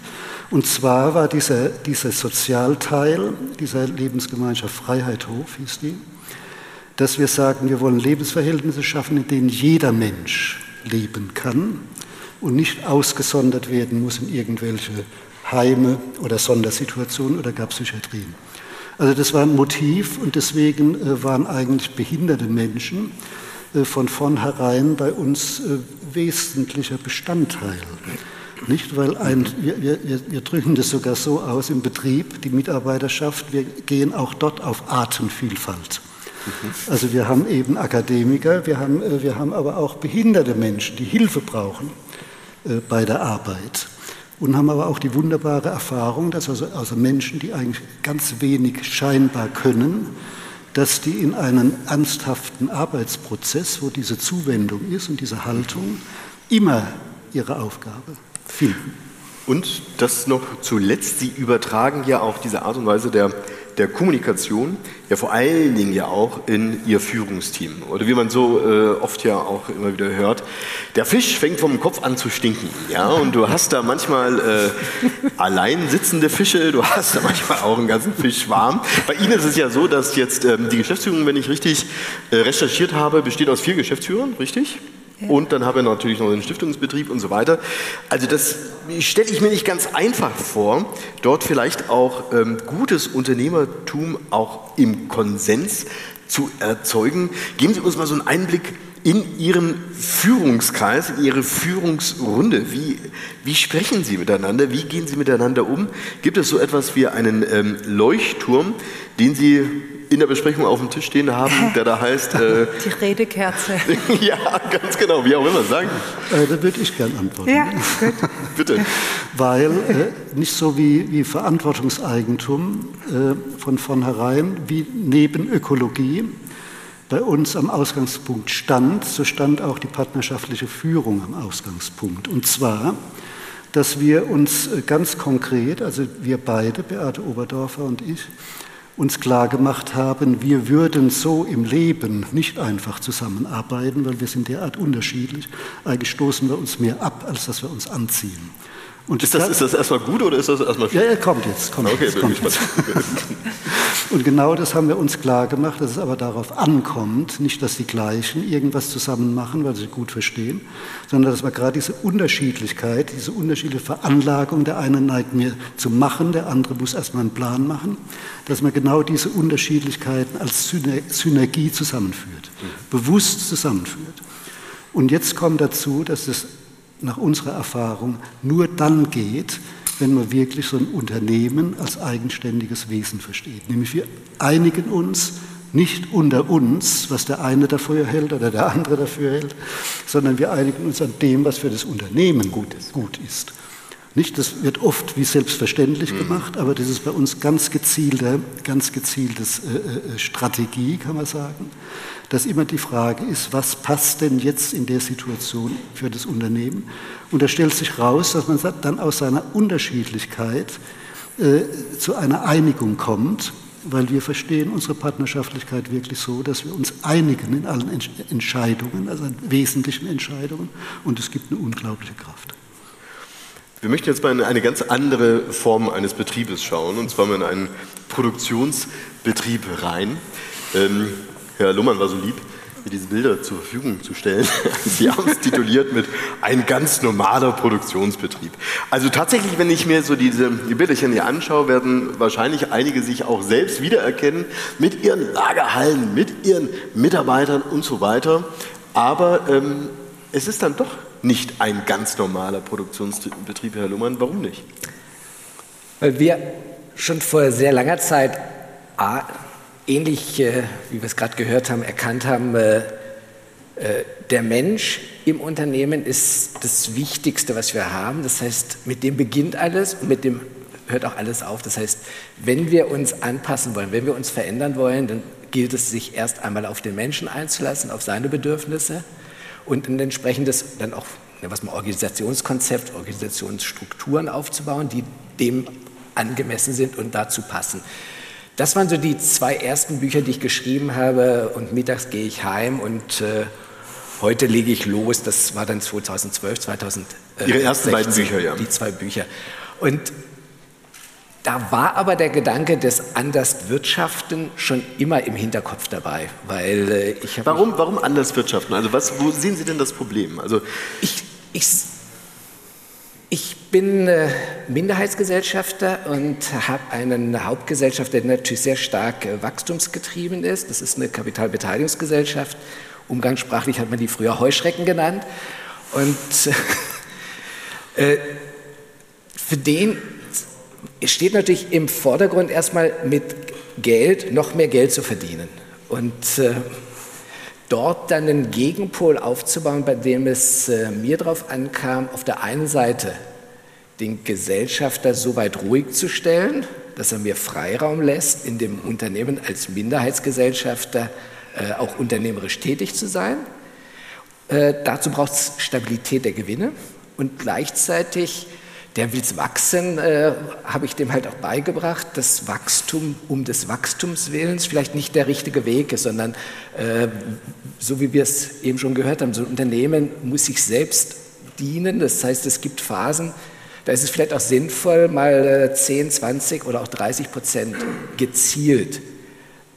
Und zwar war dieser, dieser Sozialteil dieser Lebensgemeinschaft Freiheit Hof, hieß die, dass wir sagen, wir wollen Lebensverhältnisse schaffen, in denen jeder Mensch leben kann und nicht ausgesondert werden muss in irgendwelche Heime oder Sondersituationen oder gar Psychiatrien. Also das war ein Motiv und deswegen äh, waren eigentlich behinderte Menschen äh, von vornherein bei uns äh, wesentlicher Bestandteil. Nicht, weil ein, wir, wir, wir drücken das sogar so aus im Betrieb, die Mitarbeiterschaft, wir gehen auch dort auf Artenvielfalt. Also wir haben eben Akademiker, wir haben, äh, wir haben aber auch behinderte Menschen, die Hilfe brauchen äh, bei der Arbeit. Und haben aber auch die wunderbare Erfahrung, dass also, also Menschen, die eigentlich ganz wenig scheinbar können, dass die in einem ernsthaften Arbeitsprozess, wo diese Zuwendung ist und diese Haltung, immer ihre Aufgabe finden. Und das noch zuletzt, Sie übertragen ja auch diese Art und Weise der, der Kommunikation ja vor allen Dingen ja auch in Ihr Führungsteam. Oder wie man so äh, oft ja auch immer wieder hört, der Fisch fängt vom Kopf an zu stinken. Ja? Und du hast da manchmal äh, allein sitzende Fische, du hast da manchmal auch einen ganzen Fischschwarm. Bei Ihnen ist es ja so, dass jetzt ähm, die Geschäftsführung, wenn ich richtig äh, recherchiert habe, besteht aus vier Geschäftsführern, richtig? Und dann haben wir natürlich noch den Stiftungsbetrieb und so weiter. Also das stelle ich mir nicht ganz einfach vor, dort vielleicht auch ähm, gutes Unternehmertum auch im Konsens zu erzeugen. Geben Sie uns mal so einen Einblick in Ihren Führungskreis, in Ihre Führungsrunde. Wie, wie sprechen Sie miteinander? Wie gehen Sie miteinander um? Gibt es so etwas wie einen ähm, Leuchtturm, den Sie in der Besprechung auf dem Tisch stehen haben, der da heißt... Äh, Die Redekerze. ja, ganz genau, wie auch immer sagen. Äh, da würde ich gern antworten. Ja, gut. Bitte. Weil äh, nicht so wie, wie Verantwortungseigentum äh, von vornherein, wie neben Ökologie bei uns am Ausgangspunkt stand, so stand auch die partnerschaftliche Führung am Ausgangspunkt. Und zwar, dass wir uns äh, ganz konkret, also wir beide, Beate Oberdorfer und ich, uns klar gemacht haben, wir würden so im Leben nicht einfach zusammenarbeiten, weil wir sind derart unterschiedlich. Eigentlich stoßen wir uns mehr ab, als dass wir uns anziehen. Und ist das, ist das erstmal gut oder ist das erstmal schlecht? Ja, ja, kommt jetzt. Kommt okay, jetzt, kommt jetzt. Und genau das haben wir uns klar gemacht, dass es aber darauf ankommt, nicht, dass die Gleichen irgendwas zusammen machen, weil sie sich gut verstehen, sondern dass wir gerade diese Unterschiedlichkeit, diese unterschiedliche Veranlagung, der eine neigt mir zu machen, der andere muss erstmal einen Plan machen, dass man genau diese Unterschiedlichkeiten als Synergie zusammenführt, bewusst zusammenführt. Und jetzt kommt dazu, dass es nach unserer Erfahrung nur dann geht, wenn man wirklich so ein Unternehmen als eigenständiges Wesen versteht. Nämlich wir einigen uns nicht unter uns, was der eine dafür hält oder der andere dafür hält, sondern wir einigen uns an dem, was für das Unternehmen gut ist. Gut ist. Nicht, das wird oft wie selbstverständlich gemacht, aber das ist bei uns ganz gezielte, ganz gezieltes äh, äh, Strategie, kann man sagen, dass immer die Frage ist, was passt denn jetzt in der Situation für das Unternehmen? Und da stellt sich raus, dass man dann aus seiner Unterschiedlichkeit äh, zu einer Einigung kommt, weil wir verstehen unsere Partnerschaftlichkeit wirklich so, dass wir uns einigen in allen Entscheidungen, also in wesentlichen Entscheidungen, und es gibt eine unglaubliche Kraft. Wir möchten jetzt mal in eine ganz andere Form eines Betriebes schauen, und zwar mal in einen Produktionsbetrieb rein. Ähm, Herr Luhmann war so lieb, mir diese Bilder zur Verfügung zu stellen. Sie haben es tituliert mit ein ganz normaler Produktionsbetrieb. Also tatsächlich, wenn ich mir so diese die Bilderchen hier anschaue, werden wahrscheinlich einige sich auch selbst wiedererkennen mit ihren Lagerhallen, mit ihren Mitarbeitern und so weiter. Aber ähm, es ist dann doch nicht ein ganz normaler Produktionsbetrieb, Herr Luhmann. Warum nicht? Weil wir schon vor sehr langer Zeit A, ähnlich, äh, wie wir es gerade gehört haben, erkannt haben, äh, äh, der Mensch im Unternehmen ist das Wichtigste, was wir haben. Das heißt, mit dem beginnt alles und mit dem hört auch alles auf. Das heißt, wenn wir uns anpassen wollen, wenn wir uns verändern wollen, dann gilt es, sich erst einmal auf den Menschen einzulassen, auf seine Bedürfnisse und ein entsprechendes dann auch was man Organisationskonzept, Organisationsstrukturen aufzubauen, die dem angemessen sind und dazu passen. Das waren so die zwei ersten Bücher, die ich geschrieben habe und mittags gehe ich heim und äh, heute lege ich los. Das war dann 2012, 2016. Ihre ersten beiden Bücher, ja. Die zwei Bücher. Und da war aber der Gedanke des Anderswirtschaften schon immer im Hinterkopf dabei, weil äh, ich Warum, warum Anderswirtschaften? Also was, wo sehen Sie denn das Problem? Also ich, ich, ich bin äh, Minderheitsgesellschafter und habe einen Hauptgesellschaft, der natürlich sehr stark äh, wachstumsgetrieben ist. Das ist eine Kapitalbeteiligungsgesellschaft. Umgangssprachlich hat man die früher Heuschrecken genannt. Und äh, für den steht natürlich im Vordergrund erstmal mit Geld noch mehr Geld zu verdienen. Und äh, dort dann einen Gegenpol aufzubauen, bei dem es äh, mir darauf ankam, auf der einen Seite den Gesellschafter so weit ruhig zu stellen, dass er mir Freiraum lässt, in dem Unternehmen als Minderheitsgesellschafter äh, auch unternehmerisch tätig zu sein. Äh, dazu braucht es Stabilität der Gewinne und gleichzeitig der will wachsen, äh, habe ich dem halt auch beigebracht, dass Wachstum um des Wachstums Willens vielleicht nicht der richtige Weg ist, sondern äh, so wie wir es eben schon gehört haben, so ein Unternehmen muss sich selbst dienen. Das heißt, es gibt Phasen, da ist es vielleicht auch sinnvoll, mal 10, äh, 20 oder auch 30 Prozent gezielt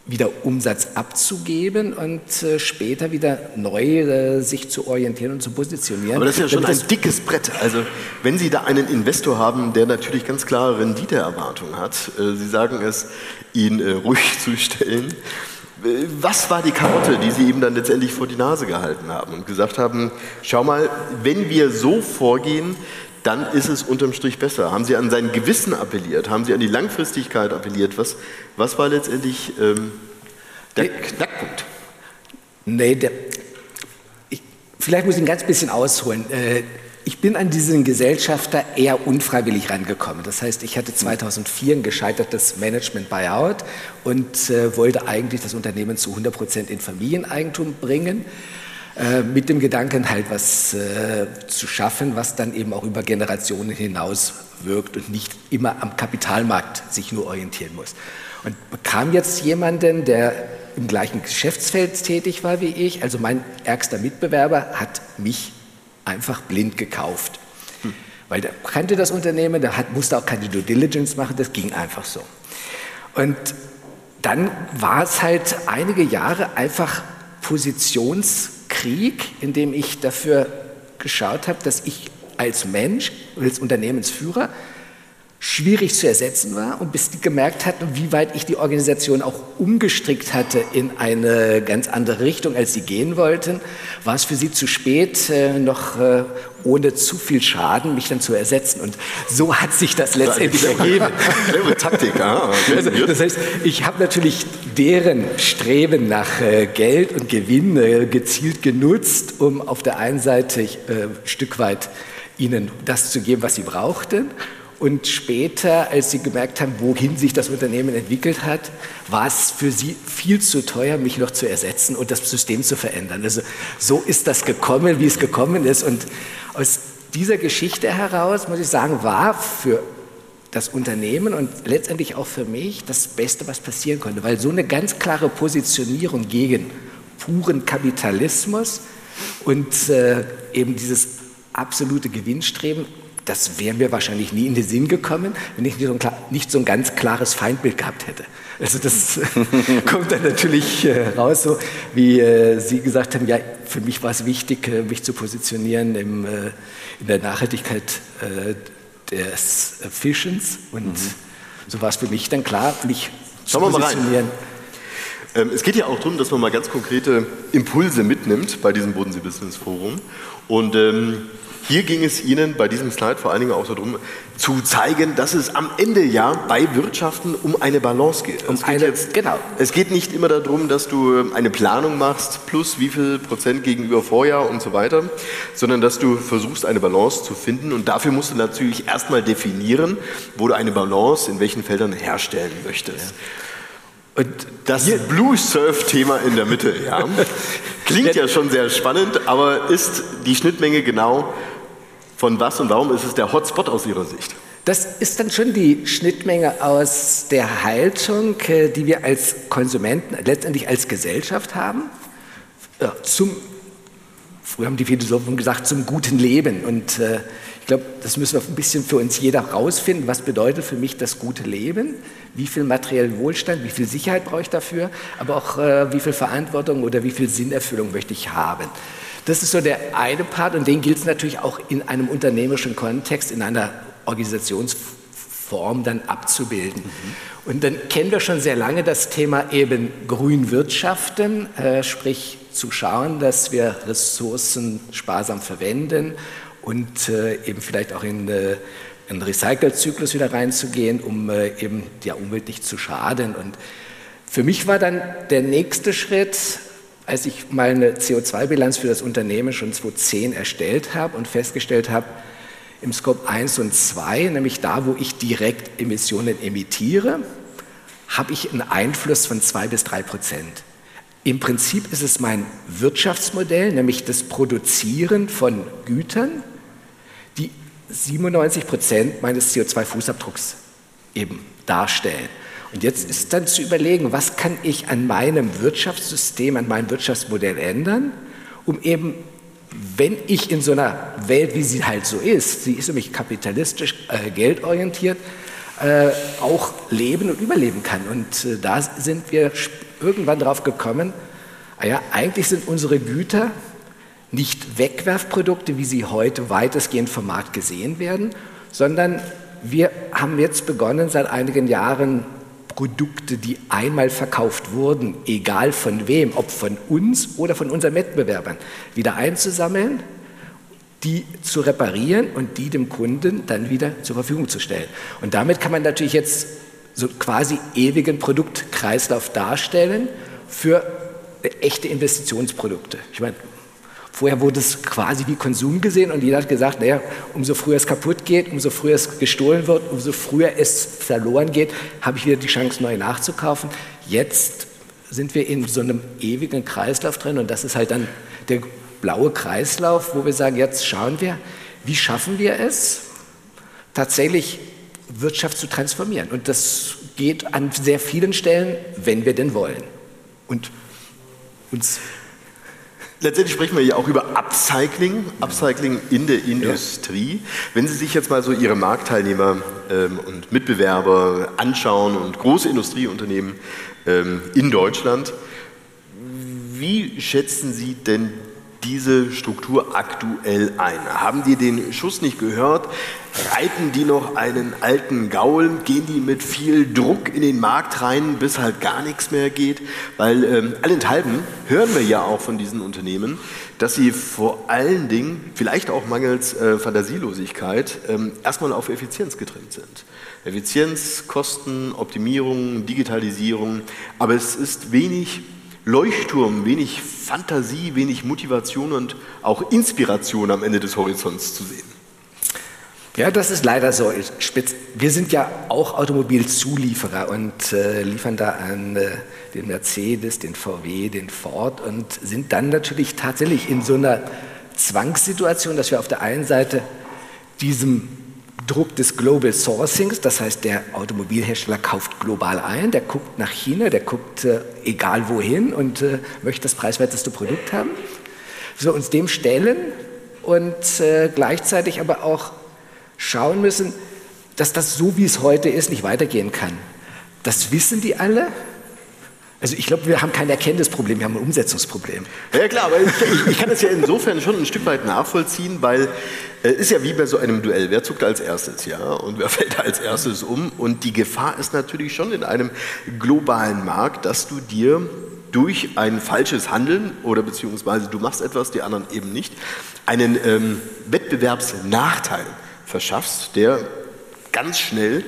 wieder Umsatz abzugeben und äh, später wieder neu äh, sich zu orientieren und zu positionieren. Aber das ist ja schon ein dickes Brett. Also wenn Sie da einen Investor haben, der natürlich ganz klare Renditeerwartungen hat, äh, Sie sagen es, ihn äh, ruhig zu stellen. Äh, was war die Karotte, die Sie ihm dann letztendlich vor die Nase gehalten haben und gesagt haben, schau mal, wenn wir so vorgehen, dann ist es unterm Strich besser. Haben Sie an sein Gewissen appelliert? Haben Sie an die Langfristigkeit appelliert? Was, was war letztendlich ähm, der Knackpunkt? Nee, der, ich, vielleicht muss ich ein ganz bisschen ausholen. Äh, ich bin an diesen Gesellschafter eher unfreiwillig rangekommen. Das heißt, ich hatte 2004 ein gescheitertes Management-Buyout und äh, wollte eigentlich das Unternehmen zu 100 Prozent in Familieneigentum bringen. Äh, mit dem Gedanken halt was äh, zu schaffen, was dann eben auch über Generationen hinaus wirkt und nicht immer am Kapitalmarkt sich nur orientieren muss. Und bekam jetzt jemanden, der im gleichen Geschäftsfeld tätig war wie ich, also mein ärgster Mitbewerber hat mich einfach blind gekauft. Hm. Weil der kannte das Unternehmen, der hat, musste auch keine Due Diligence machen, das ging einfach so. Und dann war es halt einige Jahre einfach Positions- Krieg, in dem ich dafür geschaut habe, dass ich als Mensch, als Unternehmensführer schwierig zu ersetzen war und bis die gemerkt hatten, wie weit ich die Organisation auch umgestrickt hatte in eine ganz andere Richtung, als sie gehen wollten, war es für sie zu spät, äh, noch äh, ohne zu viel Schaden mich dann zu ersetzen. Und so hat sich das letztendlich ergeben. Clevere Taktik. Ah, also, das heißt, ich habe natürlich deren Streben nach äh, Geld und Gewinn gezielt genutzt, um auf der einen Seite ein Stück weit ihnen das zu geben, was sie brauchten und später, als sie gemerkt haben, wohin sich das Unternehmen entwickelt hat, war es für sie viel zu teuer, mich noch zu ersetzen und das System zu verändern. Also so ist das gekommen, wie es gekommen ist. Und aus dieser Geschichte heraus, muss ich sagen, war für das Unternehmen und letztendlich auch für mich das Beste, was passieren konnte, weil so eine ganz klare Positionierung gegen puren Kapitalismus und äh, eben dieses absolute Gewinnstreben das wäre mir wahrscheinlich nie in den Sinn gekommen, wenn ich nicht so, ein, nicht so ein ganz klares Feindbild gehabt hätte. Also das kommt dann natürlich äh, raus, so wie äh, Sie gesagt haben, ja, für mich war es wichtig, äh, mich zu positionieren im, in der Nachhaltigkeit des Fischens und mhm. so war es für mich dann klar, mich Schauen zu positionieren. Ähm, es geht ja auch darum, dass man mal ganz konkrete Impulse mitnimmt bei diesem Bodensee Business Forum und ähm, hier ging es Ihnen bei diesem Slide vor allen Dingen auch darum, zu zeigen, dass es am Ende ja bei Wirtschaften um eine Balance geht. Um es, geht eine, jetzt, genau. es geht nicht immer darum, dass du eine Planung machst, plus wie viel Prozent gegenüber Vorjahr und so weiter, sondern dass du versuchst, eine Balance zu finden. Und dafür musst du natürlich erstmal definieren, wo du eine Balance in welchen Feldern herstellen möchtest. Ja. Und das Blue Surf-Thema in der Mitte, ja. Klingt ja schon sehr spannend, aber ist die Schnittmenge genau von was und warum ist es der Hotspot aus Ihrer Sicht? Das ist dann schon die Schnittmenge aus der Haltung, äh, die wir als Konsumenten, letztendlich als Gesellschaft haben, zum, früher haben die Philosophen gesagt, zum guten Leben. Und äh, ich glaube, das müssen wir ein bisschen für uns jeder rausfinden. Was bedeutet für mich das gute Leben? Wie viel materiellen Wohlstand, wie viel Sicherheit brauche ich dafür? Aber auch äh, wie viel Verantwortung oder wie viel Sinnerfüllung möchte ich haben? Das ist so der eine Part und den gilt es natürlich auch in einem unternehmerischen Kontext, in einer Organisationsform dann abzubilden. Mhm. Und dann kennen wir schon sehr lange das Thema eben Grünwirtschaften, äh, sprich zu schauen, dass wir Ressourcen sparsam verwenden und äh, eben vielleicht auch in äh, einen Recycle-Zyklus wieder reinzugehen, um äh, eben der Umwelt nicht zu schaden. Und für mich war dann der nächste Schritt, als ich meine CO2-Bilanz für das Unternehmen schon 2010 erstellt habe und festgestellt habe, im Scope 1 und 2, nämlich da, wo ich direkt Emissionen emittiere, habe ich einen Einfluss von 2 bis 3 Prozent. Im Prinzip ist es mein Wirtschaftsmodell, nämlich das Produzieren von Gütern, 97 Prozent meines CO2-Fußabdrucks eben darstellen. Und jetzt ist dann zu überlegen, was kann ich an meinem Wirtschaftssystem, an meinem Wirtschaftsmodell ändern, um eben, wenn ich in so einer Welt, wie sie halt so ist, sie ist nämlich kapitalistisch, äh, geldorientiert, äh, auch leben und überleben kann. Und äh, da sind wir irgendwann drauf gekommen, ah ja, eigentlich sind unsere Güter nicht Wegwerfprodukte, wie sie heute weitestgehend vom Markt gesehen werden, sondern wir haben jetzt begonnen, seit einigen Jahren Produkte, die einmal verkauft wurden, egal von wem, ob von uns oder von unseren Wettbewerbern, wieder einzusammeln, die zu reparieren und die dem Kunden dann wieder zur Verfügung zu stellen. Und damit kann man natürlich jetzt so quasi ewigen Produktkreislauf darstellen für echte Investitionsprodukte. Ich meine, vorher wurde es quasi wie Konsum gesehen und jeder hat gesagt, naja, umso früher es kaputt geht, umso früher es gestohlen wird, umso früher es verloren geht, habe ich wieder die Chance, neu nachzukaufen. Jetzt sind wir in so einem ewigen Kreislauf drin und das ist halt dann der blaue Kreislauf, wo wir sagen, jetzt schauen wir, wie schaffen wir es, tatsächlich Wirtschaft zu transformieren. Und das geht an sehr vielen Stellen, wenn wir denn wollen. Und uns Letztendlich sprechen wir ja auch über Upcycling, Upcycling in der Industrie. Ja. Wenn Sie sich jetzt mal so Ihre Marktteilnehmer ähm, und Mitbewerber anschauen und große Industrieunternehmen ähm, in Deutschland, wie schätzen Sie denn diese Struktur aktuell ein? Haben die den Schuss nicht gehört? Reiten die noch einen alten Gaul? Gehen die mit viel Druck in den Markt rein, bis halt gar nichts mehr geht? Weil ähm, allenthalben hören wir ja auch von diesen Unternehmen, dass sie vor allen Dingen, vielleicht auch mangels äh, Fantasielosigkeit, ähm, erstmal auf Effizienz getrimmt sind. Effizienz, Kosten, Optimierung, Digitalisierung, aber es ist wenig Leuchtturm, wenig Fantasie, wenig Motivation und auch Inspiration am Ende des Horizonts zu sehen. Ja, das ist leider so. Wir sind ja auch Automobilzulieferer und äh, liefern da an äh, den Mercedes, den VW, den Ford und sind dann natürlich tatsächlich in so einer Zwangssituation, dass wir auf der einen Seite diesem Druck des Global Sourcings, das heißt, der Automobilhersteller kauft global ein, der guckt nach China, der guckt äh, egal wohin und äh, möchte das preiswerteste Produkt haben. So uns dem stellen und äh, gleichzeitig aber auch schauen müssen, dass das so, wie es heute ist, nicht weitergehen kann. Das wissen die alle, also ich glaube, wir haben kein Erkenntnisproblem, wir haben ein Umsetzungsproblem. Ja klar, aber ich, ich kann das ja insofern schon ein Stück weit nachvollziehen, weil es äh, ist ja wie bei so einem Duell, wer zuckt als erstes, ja, und wer fällt als erstes um? Und die Gefahr ist natürlich schon in einem globalen Markt, dass du dir durch ein falsches Handeln oder beziehungsweise du machst etwas, die anderen eben nicht, einen ähm, Wettbewerbsnachteil verschaffst, der ganz schnell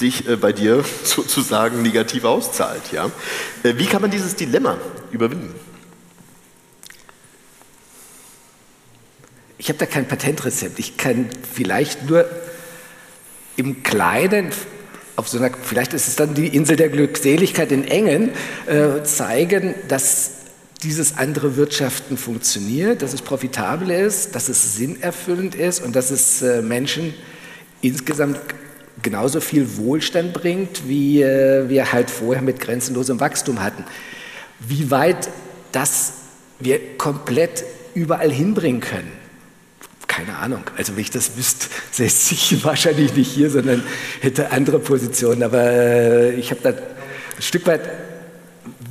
sich äh, bei dir sozusagen negativ auszahlt. Ja? Äh, wie kann man dieses Dilemma überwinden? Ich habe da kein Patentrezept. Ich kann vielleicht nur im Kleinen auf so einer, vielleicht ist es dann die Insel der Glückseligkeit in Engen, äh, zeigen, dass dieses andere Wirtschaften funktioniert, dass es profitabel ist, dass es sinnerfüllend ist und dass es Menschen insgesamt genauso viel Wohlstand bringt, wie äh, wir halt vorher mit grenzenlosem Wachstum hatten. Wie weit das wir komplett überall hinbringen können, keine Ahnung. Also wenn ich das wüsste, säße ich wahrscheinlich nicht hier, sondern hätte andere Positionen. Aber äh, ich habe da ein Stück weit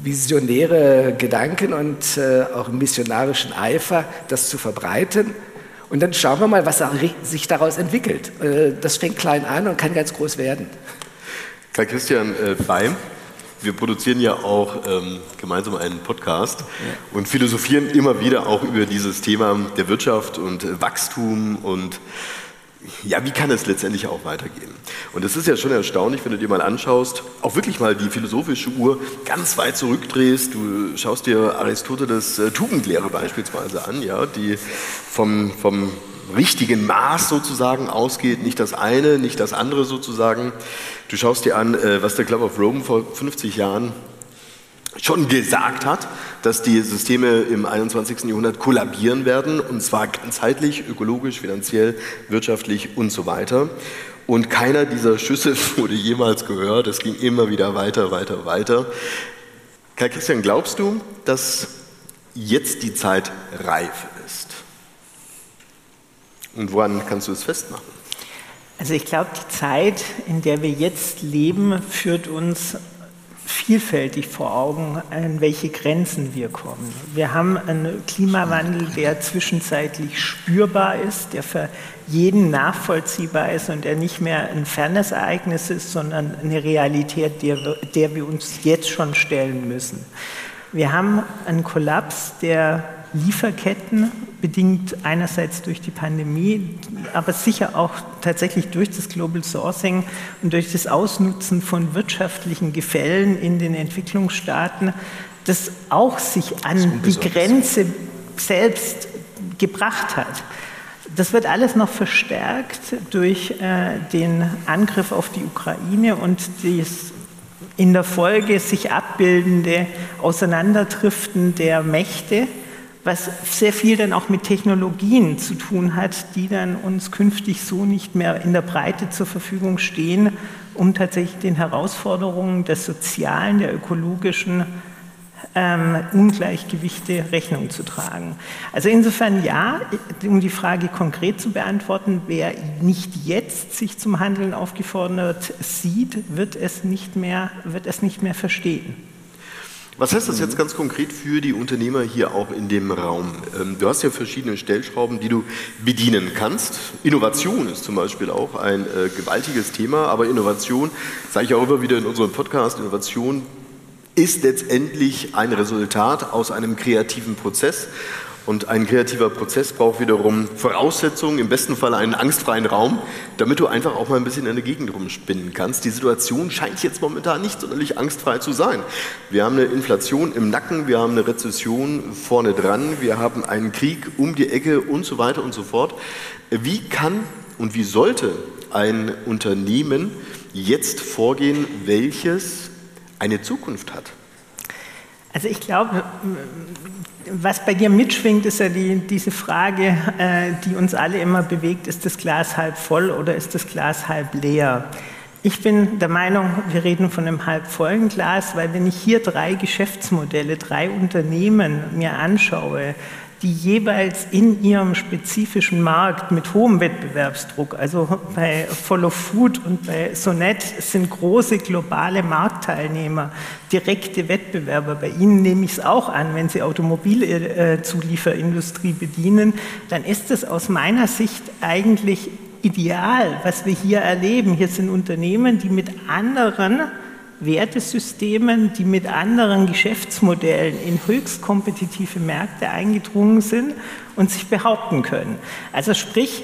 visionäre Gedanken und äh, auch missionarischen Eifer, das zu verbreiten. Und dann schauen wir mal, was sich daraus entwickelt. Äh, das fängt klein an und kann ganz groß werden. Karl Christian äh, Beim, wir produzieren ja auch ähm, gemeinsam einen Podcast ja. und philosophieren immer wieder auch über dieses Thema der Wirtschaft und Wachstum und ja, wie kann es letztendlich auch weitergehen? Und es ist ja schon erstaunlich, wenn du dir mal anschaust, auch wirklich mal die philosophische Uhr ganz weit zurückdrehst. Du schaust dir Aristoteles äh, Tugendlehre beispielsweise an, ja, die vom, vom richtigen Maß sozusagen ausgeht, nicht das eine, nicht das andere sozusagen. Du schaust dir an, äh, was der Club of Rome vor 50 Jahren schon gesagt hat, dass die Systeme im 21. Jahrhundert kollabieren werden, und zwar ganzheitlich, ökologisch, finanziell, wirtschaftlich und so weiter. Und keiner dieser Schüsse wurde jemals gehört. Es ging immer wieder weiter, weiter, weiter. Karl Christian, glaubst du, dass jetzt die Zeit reif ist? Und woran kannst du es festmachen? Also ich glaube, die Zeit, in der wir jetzt leben, führt uns vielfältig vor Augen, an welche Grenzen wir kommen. Wir haben einen Klimawandel, der zwischenzeitlich spürbar ist, der für jeden nachvollziehbar ist und der nicht mehr ein fernes Ereignis ist, sondern eine Realität, der, der wir uns jetzt schon stellen müssen. Wir haben einen Kollaps der Lieferketten, bedingt einerseits durch die Pandemie, aber sicher auch tatsächlich durch das Global Sourcing und durch das Ausnutzen von wirtschaftlichen Gefällen in den Entwicklungsstaaten, das auch sich an die Grenze selbst gebracht hat. Das wird alles noch verstärkt durch äh, den Angriff auf die Ukraine und das in der Folge sich abbildende Auseinanderdriften der Mächte was sehr viel dann auch mit Technologien zu tun hat, die dann uns künftig so nicht mehr in der Breite zur Verfügung stehen, um tatsächlich den Herausforderungen der sozialen, der ökologischen ähm, Ungleichgewichte Rechnung zu tragen. Also insofern ja, um die Frage konkret zu beantworten, wer nicht jetzt sich zum Handeln aufgefordert sieht, wird es nicht mehr, wird es nicht mehr verstehen. Was heißt das jetzt ganz konkret für die Unternehmer hier auch in dem Raum? Ähm, du hast ja verschiedene Stellschrauben, die du bedienen kannst. Innovation ist zum Beispiel auch ein äh, gewaltiges Thema, aber Innovation, sage ich auch immer wieder in unserem Podcast, Innovation ist letztendlich ein Resultat aus einem kreativen Prozess. Und ein kreativer Prozess braucht wiederum Voraussetzungen, im besten Fall einen angstfreien Raum, damit du einfach auch mal ein bisschen in der Gegend rumspinnen kannst. Die Situation scheint jetzt momentan nicht sonderlich angstfrei zu sein. Wir haben eine Inflation im Nacken, wir haben eine Rezession vorne dran, wir haben einen Krieg um die Ecke und so weiter und so fort. Wie kann und wie sollte ein Unternehmen jetzt vorgehen, welches eine Zukunft hat? Also ich glaube, was bei dir mitschwingt, ist ja die, diese Frage, äh, die uns alle immer bewegt, ist das Glas halb voll oder ist das Glas halb leer? Ich bin der Meinung, wir reden von einem halb vollen Glas, weil wenn ich hier drei Geschäftsmodelle, drei Unternehmen mir anschaue, die jeweils in ihrem spezifischen Markt mit hohem Wettbewerbsdruck, also bei Follow Food und bei Sonet sind große globale Marktteilnehmer, direkte Wettbewerber. Bei ihnen nehme ich es auch an, wenn sie Automobilzulieferindustrie bedienen, dann ist es aus meiner Sicht eigentlich ideal, was wir hier erleben. Hier sind Unternehmen, die mit anderen Wertesystemen, die mit anderen Geschäftsmodellen in höchst kompetitive Märkte eingedrungen sind und sich behaupten können. Also sprich,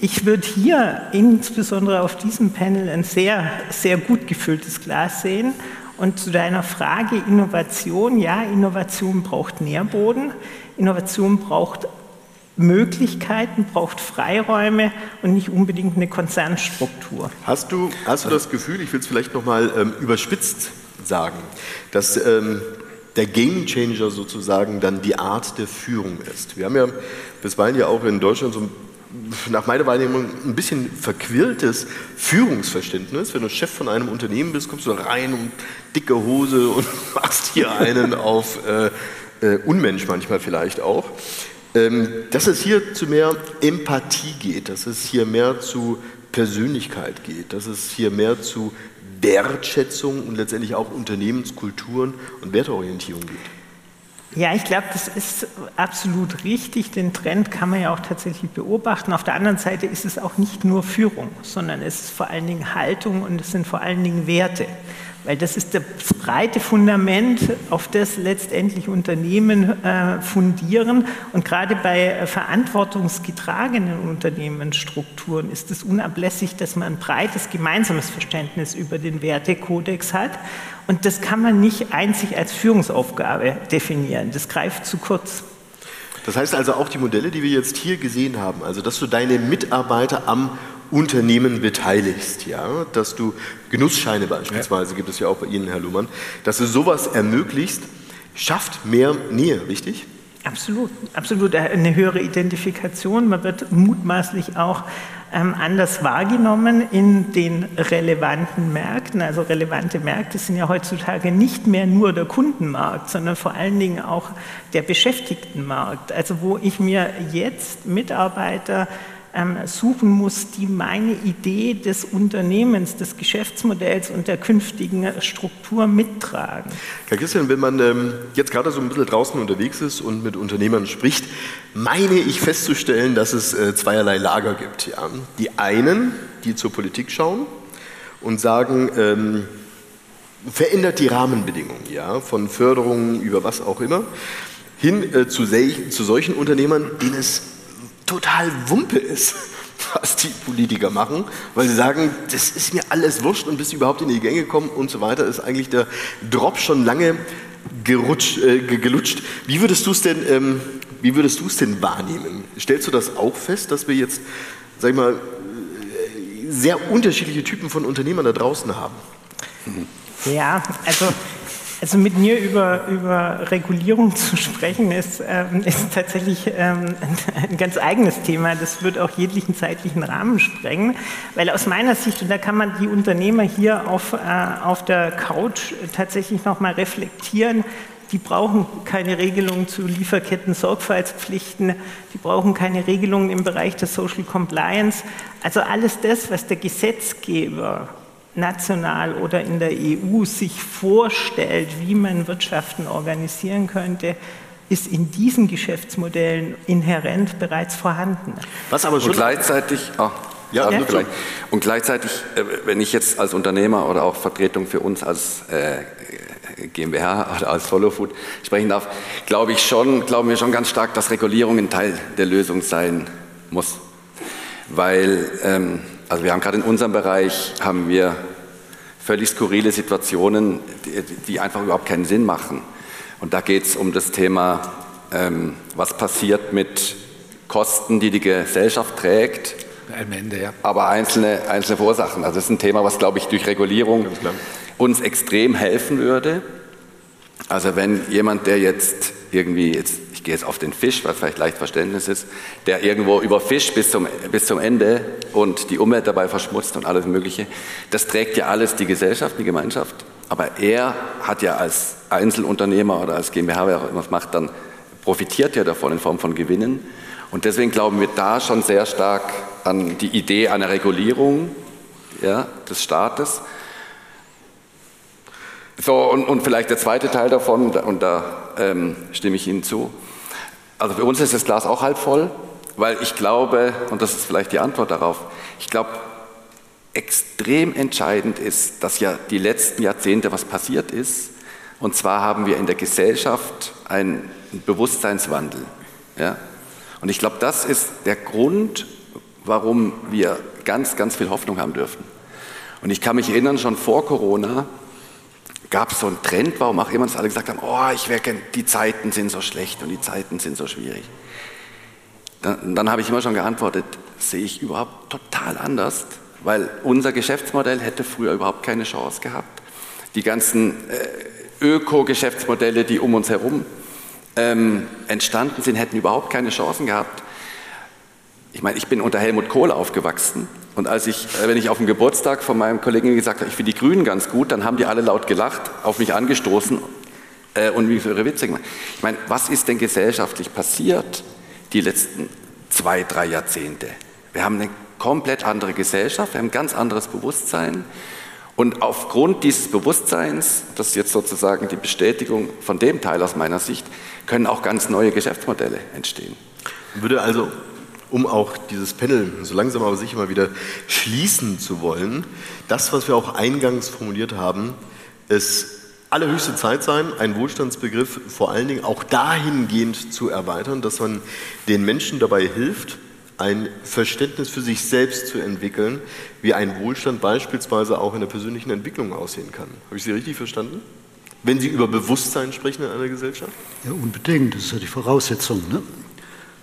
ich würde hier insbesondere auf diesem Panel ein sehr, sehr gut gefülltes Glas sehen. Und zu deiner Frage Innovation, ja, Innovation braucht Nährboden, Innovation braucht Möglichkeiten, braucht Freiräume und nicht unbedingt eine Konzernstruktur. Hast du, hast du das Gefühl, ich will es vielleicht nochmal ähm, überspitzt sagen, dass ähm, der Gamechanger sozusagen dann die Art der Führung ist? Wir haben ja bisweilen ja auch in Deutschland so ein nach meiner Wahrnehmung ein bisschen verquirltes Führungsverständnis. Wenn du Chef von einem Unternehmen bist, kommst du da rein und dicke Hose und machst hier einen auf äh, äh, Unmensch manchmal vielleicht auch. Ähm, dass es hier zu mehr Empathie geht, dass es hier mehr zu Persönlichkeit geht, dass es hier mehr zu Wertschätzung und letztendlich auch Unternehmenskulturen und Werteorientierung geht. Ja, ich glaube, das ist absolut richtig. Den Trend kann man ja auch tatsächlich beobachten. Auf der anderen Seite ist es auch nicht nur Führung, sondern es ist vor allen Dingen Haltung und es sind vor allen Dingen Werte. Weil das ist das breite Fundament, auf das letztendlich Unternehmen äh, fundieren. Und gerade bei äh, verantwortungsgetragenen Unternehmensstrukturen ist es unablässig, dass man ein breites gemeinsames Verständnis über den Wertekodex hat. Und das kann man nicht einzig als Führungsaufgabe definieren. Das greift zu kurz. Das heißt also auch die Modelle, die wir jetzt hier gesehen haben, also dass du deine Mitarbeiter am Unternehmen beteiligst, ja, dass du Genussscheine beispielsweise, ja. gibt es ja auch bei Ihnen, Herr Luhmann, dass du sowas ermöglicht, schafft mehr Nähe, richtig? Absolut, absolut eine höhere Identifikation. Man wird mutmaßlich auch ähm, anders wahrgenommen in den relevanten Märkten. Also relevante Märkte sind ja heutzutage nicht mehr nur der Kundenmarkt, sondern vor allen Dingen auch der Beschäftigtenmarkt. Also wo ich mir jetzt Mitarbeiter suchen muss, die meine Idee des Unternehmens, des Geschäftsmodells und der künftigen Struktur mittragen. Herr Christian, wenn man ähm, jetzt gerade so ein bisschen draußen unterwegs ist und mit Unternehmern spricht, meine ich festzustellen, dass es äh, zweierlei Lager gibt. Ja. Die einen, die zur Politik schauen und sagen, ähm, verändert die Rahmenbedingungen, ja, von Förderungen über was auch immer, hin äh, zu, zu solchen Unternehmern, denen es total Wumpe ist, was die Politiker machen, weil sie sagen, das ist mir alles wurscht und bis sie überhaupt in die Gänge kommen und so weiter, ist eigentlich der Drop schon lange gerutscht, äh, gelutscht. Wie würdest du es denn, ähm, wie würdest du es denn wahrnehmen? Stellst du das auch fest, dass wir jetzt, sag ich mal, sehr unterschiedliche Typen von Unternehmern da draußen haben? Ja, also also mit mir über, über Regulierung zu sprechen, ist, ähm, ist tatsächlich ähm, ein ganz eigenes Thema. Das wird auch jeglichen zeitlichen Rahmen sprengen, weil aus meiner Sicht, und da kann man die Unternehmer hier auf, äh, auf der Couch tatsächlich nochmal reflektieren, die brauchen keine Regelungen zu Lieferketten-Sorgfaltspflichten, die brauchen keine Regelungen im Bereich der Social Compliance. Also alles das, was der Gesetzgeber national oder in der EU sich vorstellt, wie man Wirtschaften organisieren könnte, ist in diesen Geschäftsmodellen inhärent bereits vorhanden. Was aber schon und gleichzeitig, oh, ja, ja. und gleichzeitig, äh, wenn ich jetzt als Unternehmer oder auch Vertretung für uns als äh, GmbH oder als Follow Food sprechen darf, glaube ich schon, glauben wir schon ganz stark, dass Regulierung ein Teil der Lösung sein muss, weil ähm, also wir haben gerade in unserem Bereich haben wir völlig skurrile Situationen, die, die einfach überhaupt keinen Sinn machen. Und da geht es um das Thema, ähm, was passiert mit Kosten, die die Gesellschaft trägt, am Ende, ja. aber einzelne, einzelne Verursachen. Also das ist ein Thema, was, glaube ich, durch Regulierung uns extrem helfen würde. Also wenn jemand, der jetzt irgendwie, jetzt ich gehe jetzt auf den Fisch, was vielleicht leicht Verständnis ist, der irgendwo überfischt bis zum, bis zum Ende und die Umwelt dabei verschmutzt und alles Mögliche. Das trägt ja alles die Gesellschaft, die Gemeinschaft. Aber er hat ja als Einzelunternehmer oder als GmbH, wer auch immer es macht, dann profitiert ja davon in Form von Gewinnen. Und deswegen glauben wir da schon sehr stark an die Idee einer Regulierung ja, des Staates. So, und, und vielleicht der zweite Teil davon, und da ähm, stimme ich Ihnen zu, also für uns ist das Glas auch halb voll, weil ich glaube, und das ist vielleicht die Antwort darauf, ich glaube, extrem entscheidend ist, dass ja die letzten Jahrzehnte was passiert ist. Und zwar haben wir in der Gesellschaft einen Bewusstseinswandel. Ja? Und ich glaube, das ist der Grund, warum wir ganz, ganz viel Hoffnung haben dürfen. Und ich kann mich erinnern, schon vor Corona gab es so einen Trend, warum auch immer uns alle gesagt haben, oh, ich wäre die Zeiten sind so schlecht und die Zeiten sind so schwierig. Dann, dann habe ich immer schon geantwortet, sehe ich überhaupt total anders, weil unser Geschäftsmodell hätte früher überhaupt keine Chance gehabt. Die ganzen äh, Öko-Geschäftsmodelle, die um uns herum ähm, entstanden sind, hätten überhaupt keine Chancen gehabt. Ich meine, ich bin unter Helmut Kohl aufgewachsen und als ich, äh, wenn ich auf dem Geburtstag von meinem Kollegen gesagt habe, ich finde die Grünen ganz gut, dann haben die alle laut gelacht, auf mich angestoßen äh, und für ihre Witze gemacht. Ich meine, was ist denn gesellschaftlich passiert die letzten zwei, drei Jahrzehnte? Wir haben eine komplett andere Gesellschaft, wir haben ein ganz anderes Bewusstsein. Und aufgrund dieses Bewusstseins, das ist jetzt sozusagen die Bestätigung von dem Teil aus meiner Sicht, können auch ganz neue Geschäftsmodelle entstehen. Würde also um auch dieses Panel so langsam aber sicher mal wieder schließen zu wollen, das, was wir auch eingangs formuliert haben, es allerhöchste Zeit sein, einen Wohlstandsbegriff vor allen Dingen auch dahingehend zu erweitern, dass man den Menschen dabei hilft, ein Verständnis für sich selbst zu entwickeln, wie ein Wohlstand beispielsweise auch in der persönlichen Entwicklung aussehen kann. Habe ich Sie richtig verstanden? Wenn Sie über Bewusstsein sprechen in einer Gesellschaft? Ja, unbedingt. Das ist ja die Voraussetzung, ne?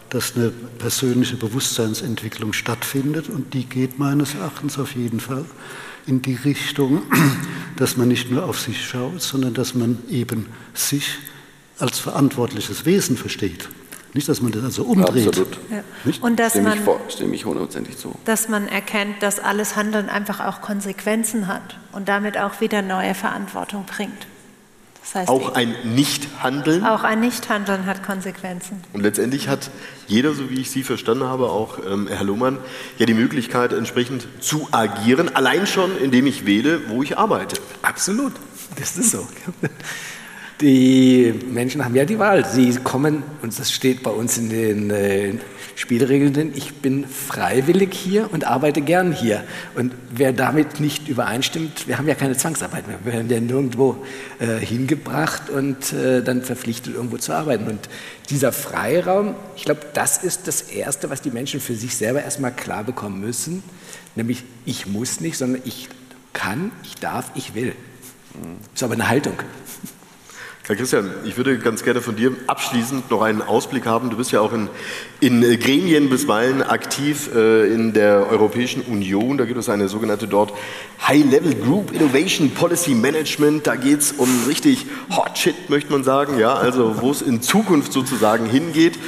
Dass eine persönliche Bewusstseinsentwicklung stattfindet und die geht meines Erachtens auf jeden Fall in die Richtung, dass man nicht nur auf sich schaut, sondern dass man eben sich als verantwortliches Wesen versteht. Nicht, dass man das also umdreht. Absolut. Ja. Und dass Stimme man, ich, vor, stimme ich hundertprozentig zu. dass man erkennt, dass alles Handeln einfach auch Konsequenzen hat und damit auch wieder neue Verantwortung bringt. Das heißt, Auch ein Nichthandeln. auch ein Nichthandeln hat Konsequenzen. Und letztendlich hat jeder, so wie ich Sie verstanden habe, auch ähm, Herr Lohmann, ja die Möglichkeit, entsprechend zu agieren, allein schon, indem ich wähle, wo ich arbeite. Absolut, das ist so. Die Menschen haben ja die Wahl. Sie kommen, und das steht bei uns in den äh, Spielregeln drin, ich bin freiwillig hier und arbeite gern hier. Und wer damit nicht übereinstimmt, wir haben ja keine Zwangsarbeit mehr. Wir werden ja nirgendwo äh, hingebracht und äh, dann verpflichtet, irgendwo zu arbeiten. Und dieser Freiraum, ich glaube, das ist das Erste, was die Menschen für sich selber erstmal klar bekommen müssen. Nämlich, ich muss nicht, sondern ich kann, ich darf, ich will. Das ist aber eine Haltung. Herr Christian, ich würde ganz gerne von dir abschließend noch einen Ausblick haben. Du bist ja auch in, in Gremien bisweilen aktiv äh, in der Europäischen Union. Da gibt es eine sogenannte dort High-Level Group Innovation Policy Management. Da geht es um richtig Hot Shit, möchte man sagen. Ja, also wo es in Zukunft sozusagen hingeht.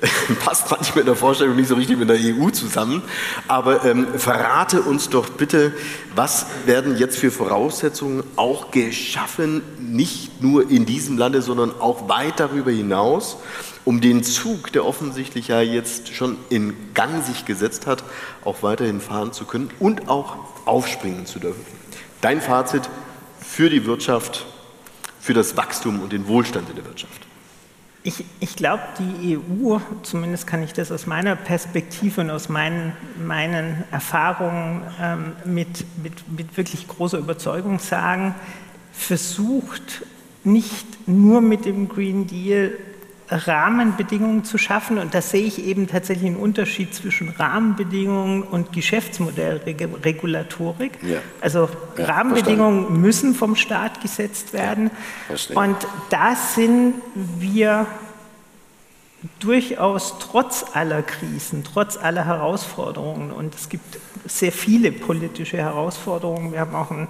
passt manchmal in der Vorstellung nicht so richtig mit der EU zusammen. Aber ähm, verrate uns doch bitte, was werden jetzt für Voraussetzungen auch geschaffen, nicht nur in diesem Lande, sondern auch weit darüber hinaus, um den Zug, der offensichtlich ja jetzt schon in Gang sich gesetzt hat, auch weiterhin fahren zu können und auch aufspringen zu dürfen. Dein Fazit für die Wirtschaft, für das Wachstum und den Wohlstand in der Wirtschaft. Ich, ich glaube, die EU, zumindest kann ich das aus meiner Perspektive und aus meinen, meinen Erfahrungen ähm, mit, mit, mit wirklich großer Überzeugung sagen, versucht nicht nur mit dem Green Deal Rahmenbedingungen zu schaffen. Und da sehe ich eben tatsächlich einen Unterschied zwischen Rahmenbedingungen und Geschäftsmodellregulatorik. Ja. Also Ja, Rahmenbedingungen müssen vom Staat gesetzt werden. verstehe. und da sind wir durchaus trotz aller Krisen, trotz aller Herausforderungen, und es gibt sehr viele politische Herausforderungen, wir haben auch ein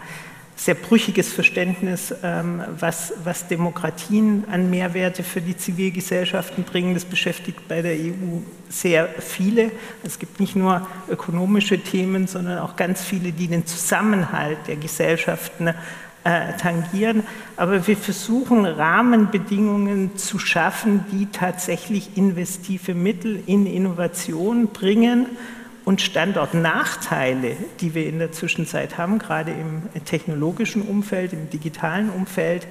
sehr brüchiges Verständnis, ähm, was, was Demokratien an Mehrwerte für die Zivilgesellschaften bringen. Das beschäftigt bei der EU sehr viele. Es gibt nicht nur ökonomische Themen, sondern auch ganz viele, die den Zusammenhalt der Gesellschaften äh, tangieren. Aber wir versuchen Rahmenbedingungen zu schaffen, die tatsächlich investive Mittel in Innovation bringen und Standortnachteile, die wir in der Zwischenzeit haben, gerade im technologischen Umfeld, im digitalen Umfeld,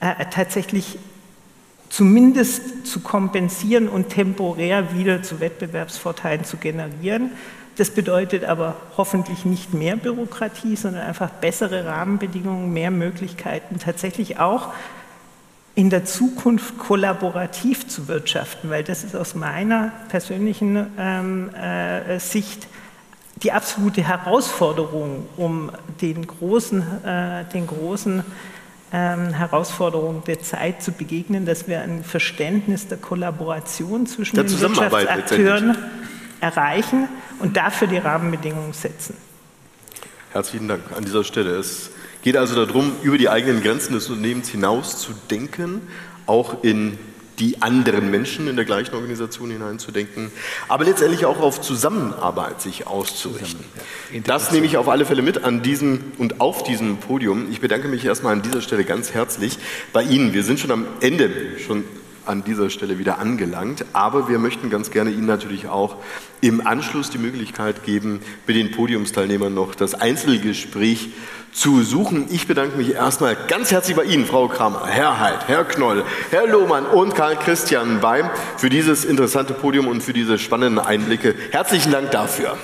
äh, tatsächlich zumindest zu kompensieren und temporär wieder zu Wettbewerbsvorteilen zu generieren. Das bedeutet aber hoffentlich nicht mehr Bürokratie, sondern einfach bessere Rahmenbedingungen, mehr Möglichkeiten, tatsächlich auch in der Zukunft kollaborativ zu wirtschaften, weil das ist aus meiner persönlichen ähm, äh, Sicht die absolute Herausforderung, um den großen, äh, den großen ähm, Herausforderungen der Zeit zu begegnen, dass wir ein Verständnis der Kollaboration zwischen Der den Wirtschaftsakteuren erreichen und dafür die Rahmenbedingungen setzen. Herzlichen Dank an dieser Stelle. Es geht also darum, über die eigenen Grenzen des Unternehmens hinaus zu denken, auch in die anderen Menschen in der gleichen Organisation hineinzudenken, aber letztendlich auch auf Zusammenarbeit sich auszurichten. Das nehme ich auf alle Fälle mit an diesem und auf diesem Podium. Ich bedanke mich erstmal an dieser Stelle ganz herzlich bei Ihnen. Wir sind schon am Ende, schon an dieser Stelle wieder angelangt. Aber wir möchten ganz gerne Ihnen natürlich auch im Anschluss die Möglichkeit geben, mit den Podiumsteilnehmern noch das Einzelgespräch zu suchen. Ich bedanke mich erstmal ganz herzlich bei Ihnen, Frau Kramer, Herr Heid, Herr Knoll, Herr Lohmann und Karl Christian Beim für dieses interessante Podium und für diese spannenden Einblicke. Herzlichen Dank dafür.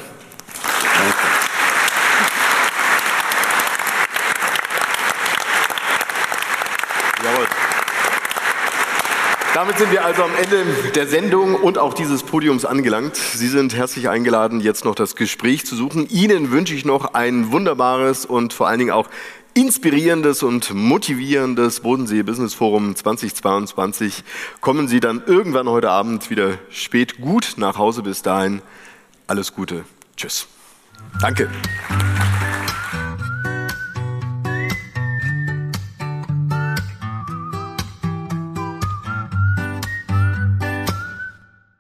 Damit sind wir also am Ende der Sendung und auch dieses Podiums angelangt. Sie sind herzlich eingeladen, jetzt noch das Gespräch zu suchen. Ihnen wünsche ich noch ein wunderbares und vor allen Dingen auch inspirierendes und motivierendes Bodensee Business Forum 2022. Kommen Sie dann irgendwann heute Abend wieder spät gut nach Hause. Bis dahin alles Gute. Tschüss. Danke.